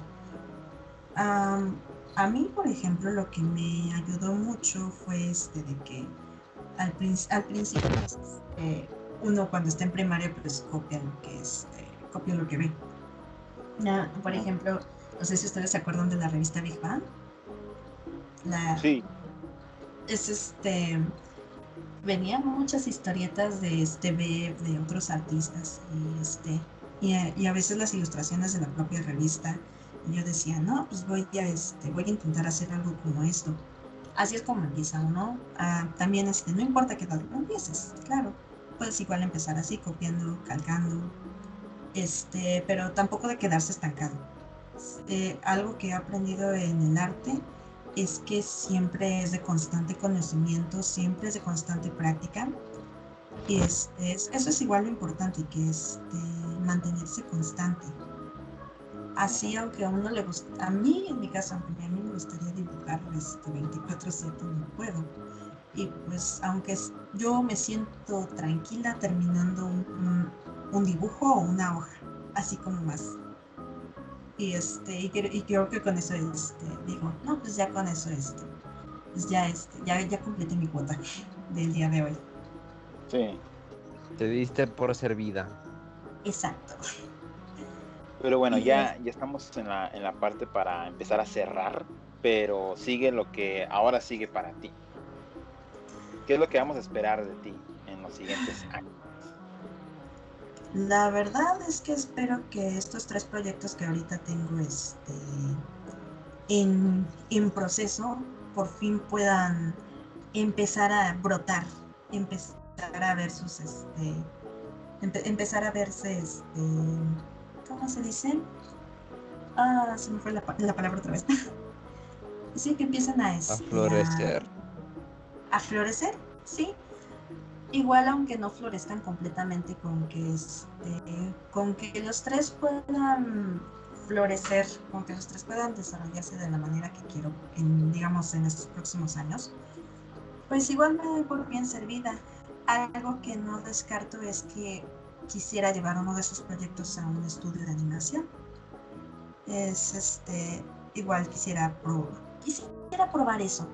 a mí, por ejemplo, lo que me ayudó mucho fue este de que al, al principio este, uno cuando está en primaria pues copia lo que es, eh, copia lo que ve. por ejemplo, no sé si ustedes se acuerdan de la revista Big Bang. La, sí. Es este venían muchas historietas de este de otros artistas y este y a, veces las ilustraciones de la propia revista y yo decía no pues voy a este voy a intentar hacer algo como esto así es como empieza uno también este no importa qué edad empieces claro puedes igual empezar así, copiando, calcando, este, pero tampoco de quedarse estancado. Eh, algo que he aprendido en el arte es que siempre es de constante conocimiento, siempre es de constante práctica. Y este, eso es igual lo importante, que es mantenerse constante. Así, aunque a uno le gusta, a mí en mi caso, aunque a mí me gustaría dibujar este, 24/7, no puedo y pues aunque yo me siento tranquila terminando un, dibujo o una hoja, así como más. Y, este, y, creo que con eso este, digo, no, pues ya con eso este, pues ya, este, ya, ya completé mi cuota del día de hoy. Sí. Te diste por servida. Exacto. Pero bueno, ya, ya estamos en la, en la parte para empezar a cerrar, pero sigue lo que ahora sigue para ti. ¿Qué es lo que vamos a esperar de ti en los siguientes años? La verdad es que espero que estos tres proyectos que ahorita tengo este, en, proceso por fin puedan empezar a brotar, empezar a ver sus, este, empezar a verse, este, ¿cómo se dice? Ah, se me fue la, palabra otra vez. sí, que empiezan a, este, a florecer a florecer, ¿sí? Igual aunque no florezcan completamente con que este, con que los tres puedan florecer, con que los tres puedan desarrollarse de la manera que quiero, en, digamos, en estos próximos años. pues igual me doy por bien servida. Algo que no descarto es que quisiera llevar uno de esos proyectos a un estudio de animación. Es este, igual quisiera probar, quisiera probar eso.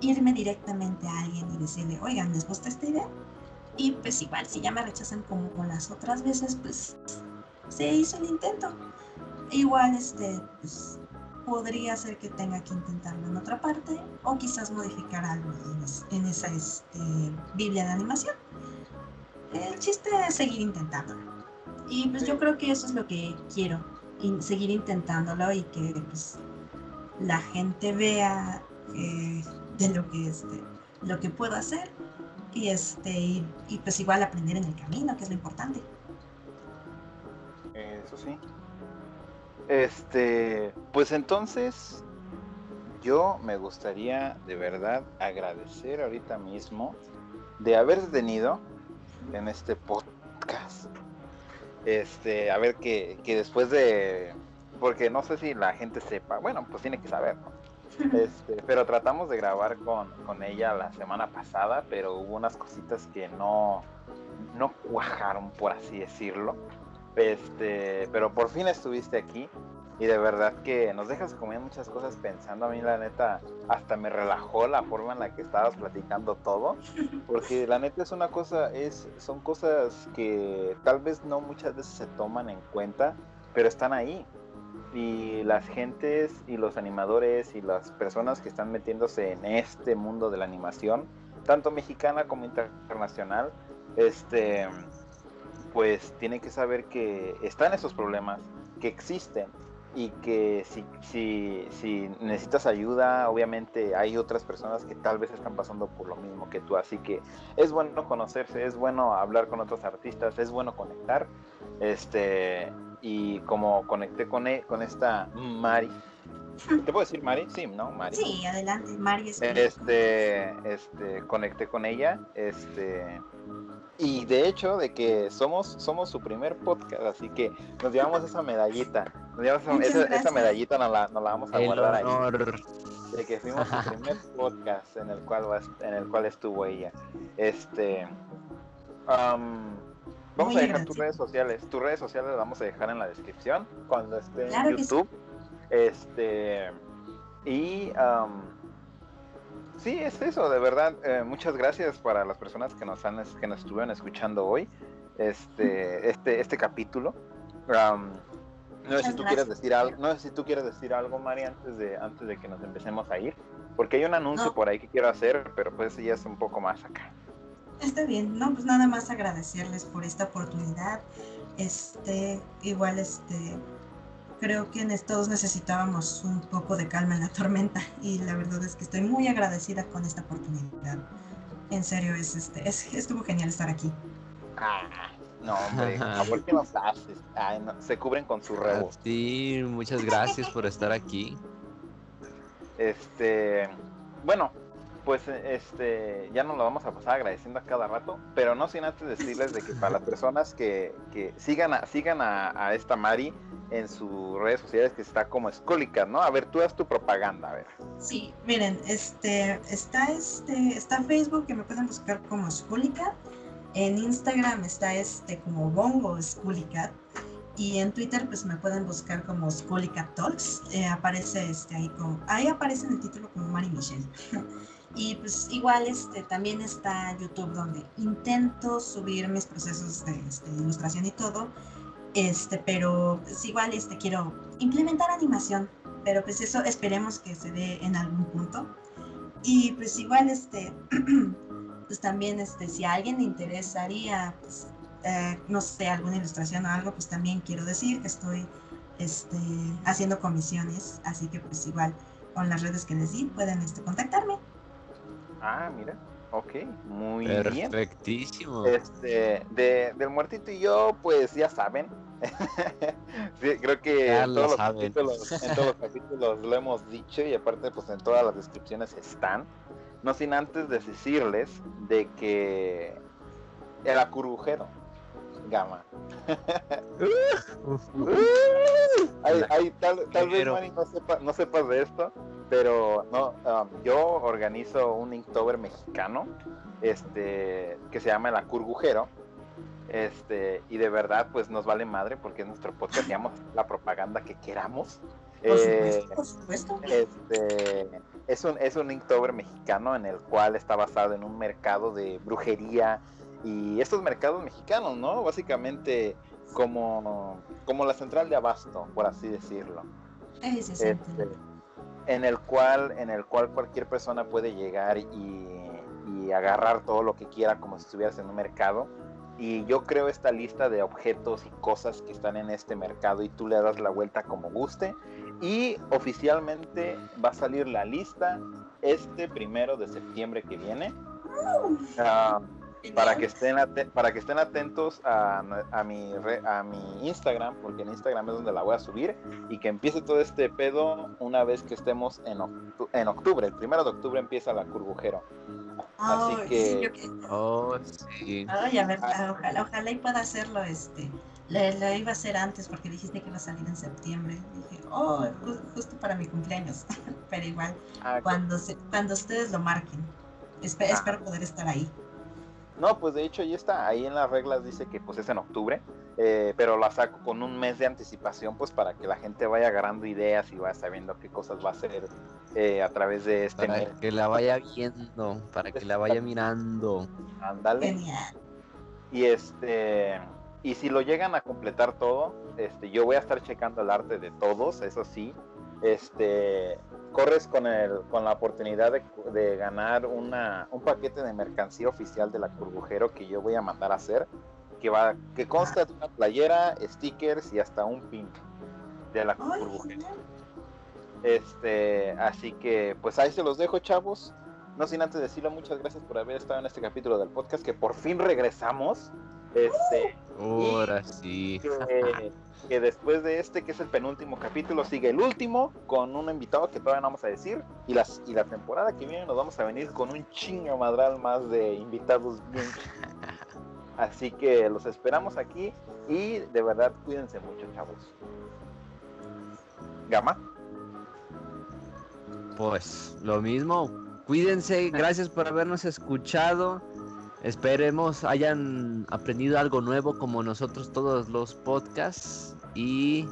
Irme directamente a alguien y decirle, oigan, ¿les gusta esta idea? Y pues igual, si ya me rechazan como con las otras veces, pues se hizo el intento. Igual, este, pues podría ser que tenga que intentarlo en otra parte o quizás modificar algo en, esa este, Biblia de animación. El chiste es seguir intentándolo. Y pues yo creo que eso es lo que quiero, seguir intentándolo y que pues, la gente vea eh, de lo que, este, lo que puedo hacer y, este, y pues igual aprender en el camino, que es lo importante. Eso sí. Este, pues entonces, yo me gustaría de verdad agradecer ahorita mismo de haber tenido en este podcast. Este, a ver que, que después de, porque no sé si la gente sepa, bueno, pues tiene que saber, Este, pero tratamos de grabar con, con, ella la semana pasada, pero hubo unas cositas que no, no cuajaron, por así decirlo. Este, pero por fin estuviste aquí y de verdad que nos dejas comer muchas cosas pensando. A mí, la neta, hasta me relajó la forma en la que estabas platicando todo, porque la neta es una cosa, es, son cosas que tal vez no muchas veces se toman en cuenta, pero están ahí. Y las gentes y los animadores y las personas que están metiéndose en este mundo de la animación, tanto mexicana como internacional, este pues tienen que saber que están esos problemas, que existen y que si, si, si, necesitas ayuda, obviamente hay otras personas que tal vez están pasando por lo mismo que tú, así que es bueno conocerse, es bueno hablar con otros artistas, es bueno conectar, este, y como conecté con, e, con esta Mari, ¿Te puedo decir Mari? Sí, ¿no? Mari. Sí, adelante, Mari es Este, este, conecté con ella, este, y de hecho de que somos somos su primer podcast, así que nos llevamos esa medallita, nos llevamos esa, medallita nos la, nos la vamos a guardar ahí. De que fuimos su primer podcast en el cual en el cual estuvo ella. Este vamos a dejar tus redes sociales, tus redes sociales las vamos a dejar en la descripción cuando esté en YouTube. Este y sí, es eso, de verdad. Eh, muchas gracias para las personas que nos han que nos estuvieron escuchando hoy. Este, este, este capítulo. no sé si tú quieres decir algo, no sé si tú quieres decir algo, Mari, antes de, antes de que nos empecemos a ir. Porque hay un anuncio por ahí que quiero hacer, pero pues ya es un poco más acá. Está bien, no, pues nada más agradecerles por esta oportunidad. Este, igual este, creo que todos necesitábamos un poco de calma en la tormenta y la verdad es que estoy muy agradecida con esta oportunidad. En serio, es, este, es, estuvo genial estar aquí. Ah, no, hombre, ¿por qué nos haces? se cubren con su rebo. Sí, muchas gracias por estar aquí. Este, bueno, pues este ya nos lo vamos a pasar agradeciendo a cada rato, pero no sin antes decirles de que para las personas que, que sigan a, sigan a, esta Mari en sus redes sociales que está como Escólica, ¿no? A ver, tú haz tu propaganda, a ver. Sí, miren, este está este está Facebook que me pueden buscar como Escólica, en Instagram está este como Bongo Escólica y en Twitter pues me pueden buscar como Escólica Talks, eh, aparece este ahí como ahí aparece en el título como Mari Michelle. Y pues igual este, también está YouTube donde intento subir mis procesos de, este, ilustración y todo, este, pero pues igual este, quiero implementar animación, pero pues eso esperemos que se dé en algún punto. Y pues igual este, pues también este, si a alguien le interesaría, pues, eh, no sé, alguna ilustración o algo, pues también quiero decir que estoy este, haciendo comisiones, así que pues igual con las redes que les di pueden este, contactarme. Ah, mira. Ok, muy bien. Perfectísimo. Este, de, del muertito y yo, pues ya saben. creo que en todos, capítulos, en todos, los capítulos, lo hemos dicho y aparte, pues en todas las descripciones están. No sin antes de decirles de que el acurujero, Gama. tal, vez Manny no, sepa, no sepas de esto, pero no, um, yo organizo un Inktober mexicano, este, que se llama el Acurgujero, este, y de verdad, pues nos vale madre porque es nuestro podcast, digamos, la propaganda que queramos. Por Eh, por supuesto. este, es un, es un Inktober mexicano en el cual está basado en un mercado de brujería y estos mercados mexicanos, ¿no? Básicamente como, como la central de abasto, por así decirlo. Este, en el cual en el cual cualquier persona puede llegar y, agarrar todo lo que quiera como si estuvieras en un mercado. Y yo creo esta lista de objetos y cosas que están en este mercado y tú le das la vuelta como guste. Y oficialmente va a salir la lista este primero de septiembre que viene. Ah, para que estén para que estén atentos a, a mi re- a mi Instagram porque en Instagram es donde la voy a subir y que empiece todo este pedo una vez que estemos en, octu- en octubre el primero de octubre empieza la curvujero así que- sí, que- Oh, sí. Ay, a ver, ah, ojalá, ojalá y pueda hacerlo, este. Lo, lo iba a hacer antes porque dijiste que iba a salir en septiembre. Dije, oh, ju- justo para mi cumpleaños. Pero igual, Ah, cuando, se, cuando ustedes lo marquen. Espe- Ah. Espero poder estar ahí. No, pues de hecho ahí está, ahí en las reglas dice que pues es en octubre, eh, pero la saco con un mes de anticipación pues para que la gente vaya agarrando ideas y vaya sabiendo qué cosas va a hacer eh, a través de este Para mes. que la vaya viendo, para que la vaya mirando. Ándale. Genial. Y este y si lo llegan a completar todo, este yo voy a estar checando el arte de todos, eso sí. Este corres con el con la oportunidad de, de ganar una, un paquete de mercancía oficial de la Curbujero que yo voy a mandar a hacer, que va que consta de una playera, stickers y hasta un pin de la Curbujero. Este, así que pues ahí se los dejo, chavos. No sin antes decirle muchas gracias por haber estado en este capítulo del podcast, que por fin regresamos. Este, Ahora sí. que, que después de este, que es el penúltimo capítulo, sigue el último con un invitado que todavía no vamos a decir. Y, las, y la temporada que viene nos vamos a venir con un chingo madral más de invitados bien. Así que los esperamos aquí y de verdad cuídense mucho, chavos. Gama. Pues lo mismo. Cuídense, gracias por habernos escuchado. Esperemos hayan aprendido algo nuevo como nosotros todos los podcasts. Y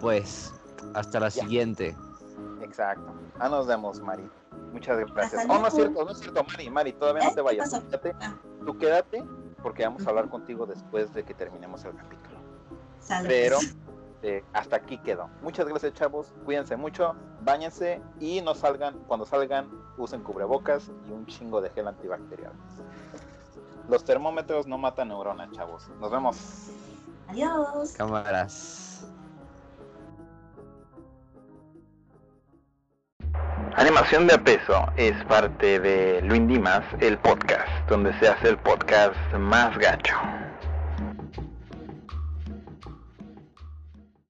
pues hasta la Ya. siguiente. Exacto. Ah, nos vemos, Mari. Muchas gracias. Oh, no es cierto, no es cierto, Mari, Mari, todavía ¿Eh? no te ¿Qué vayas. quédate, Ah. tú quédate, porque vamos a hablar contigo después de que terminemos el capítulo. Pero eh, hasta aquí quedó. Muchas gracias, chavos. Cuídense mucho, bañense y no salgan, cuando salgan, usen cubrebocas y un chingo de gel antibacterial. Los termómetros no matan neuronas, chavos. Nos vemos. Adiós. Cámaras. Animación de a peso es parte de Luis Dimas, el podcast, donde se hace el podcast más gacho.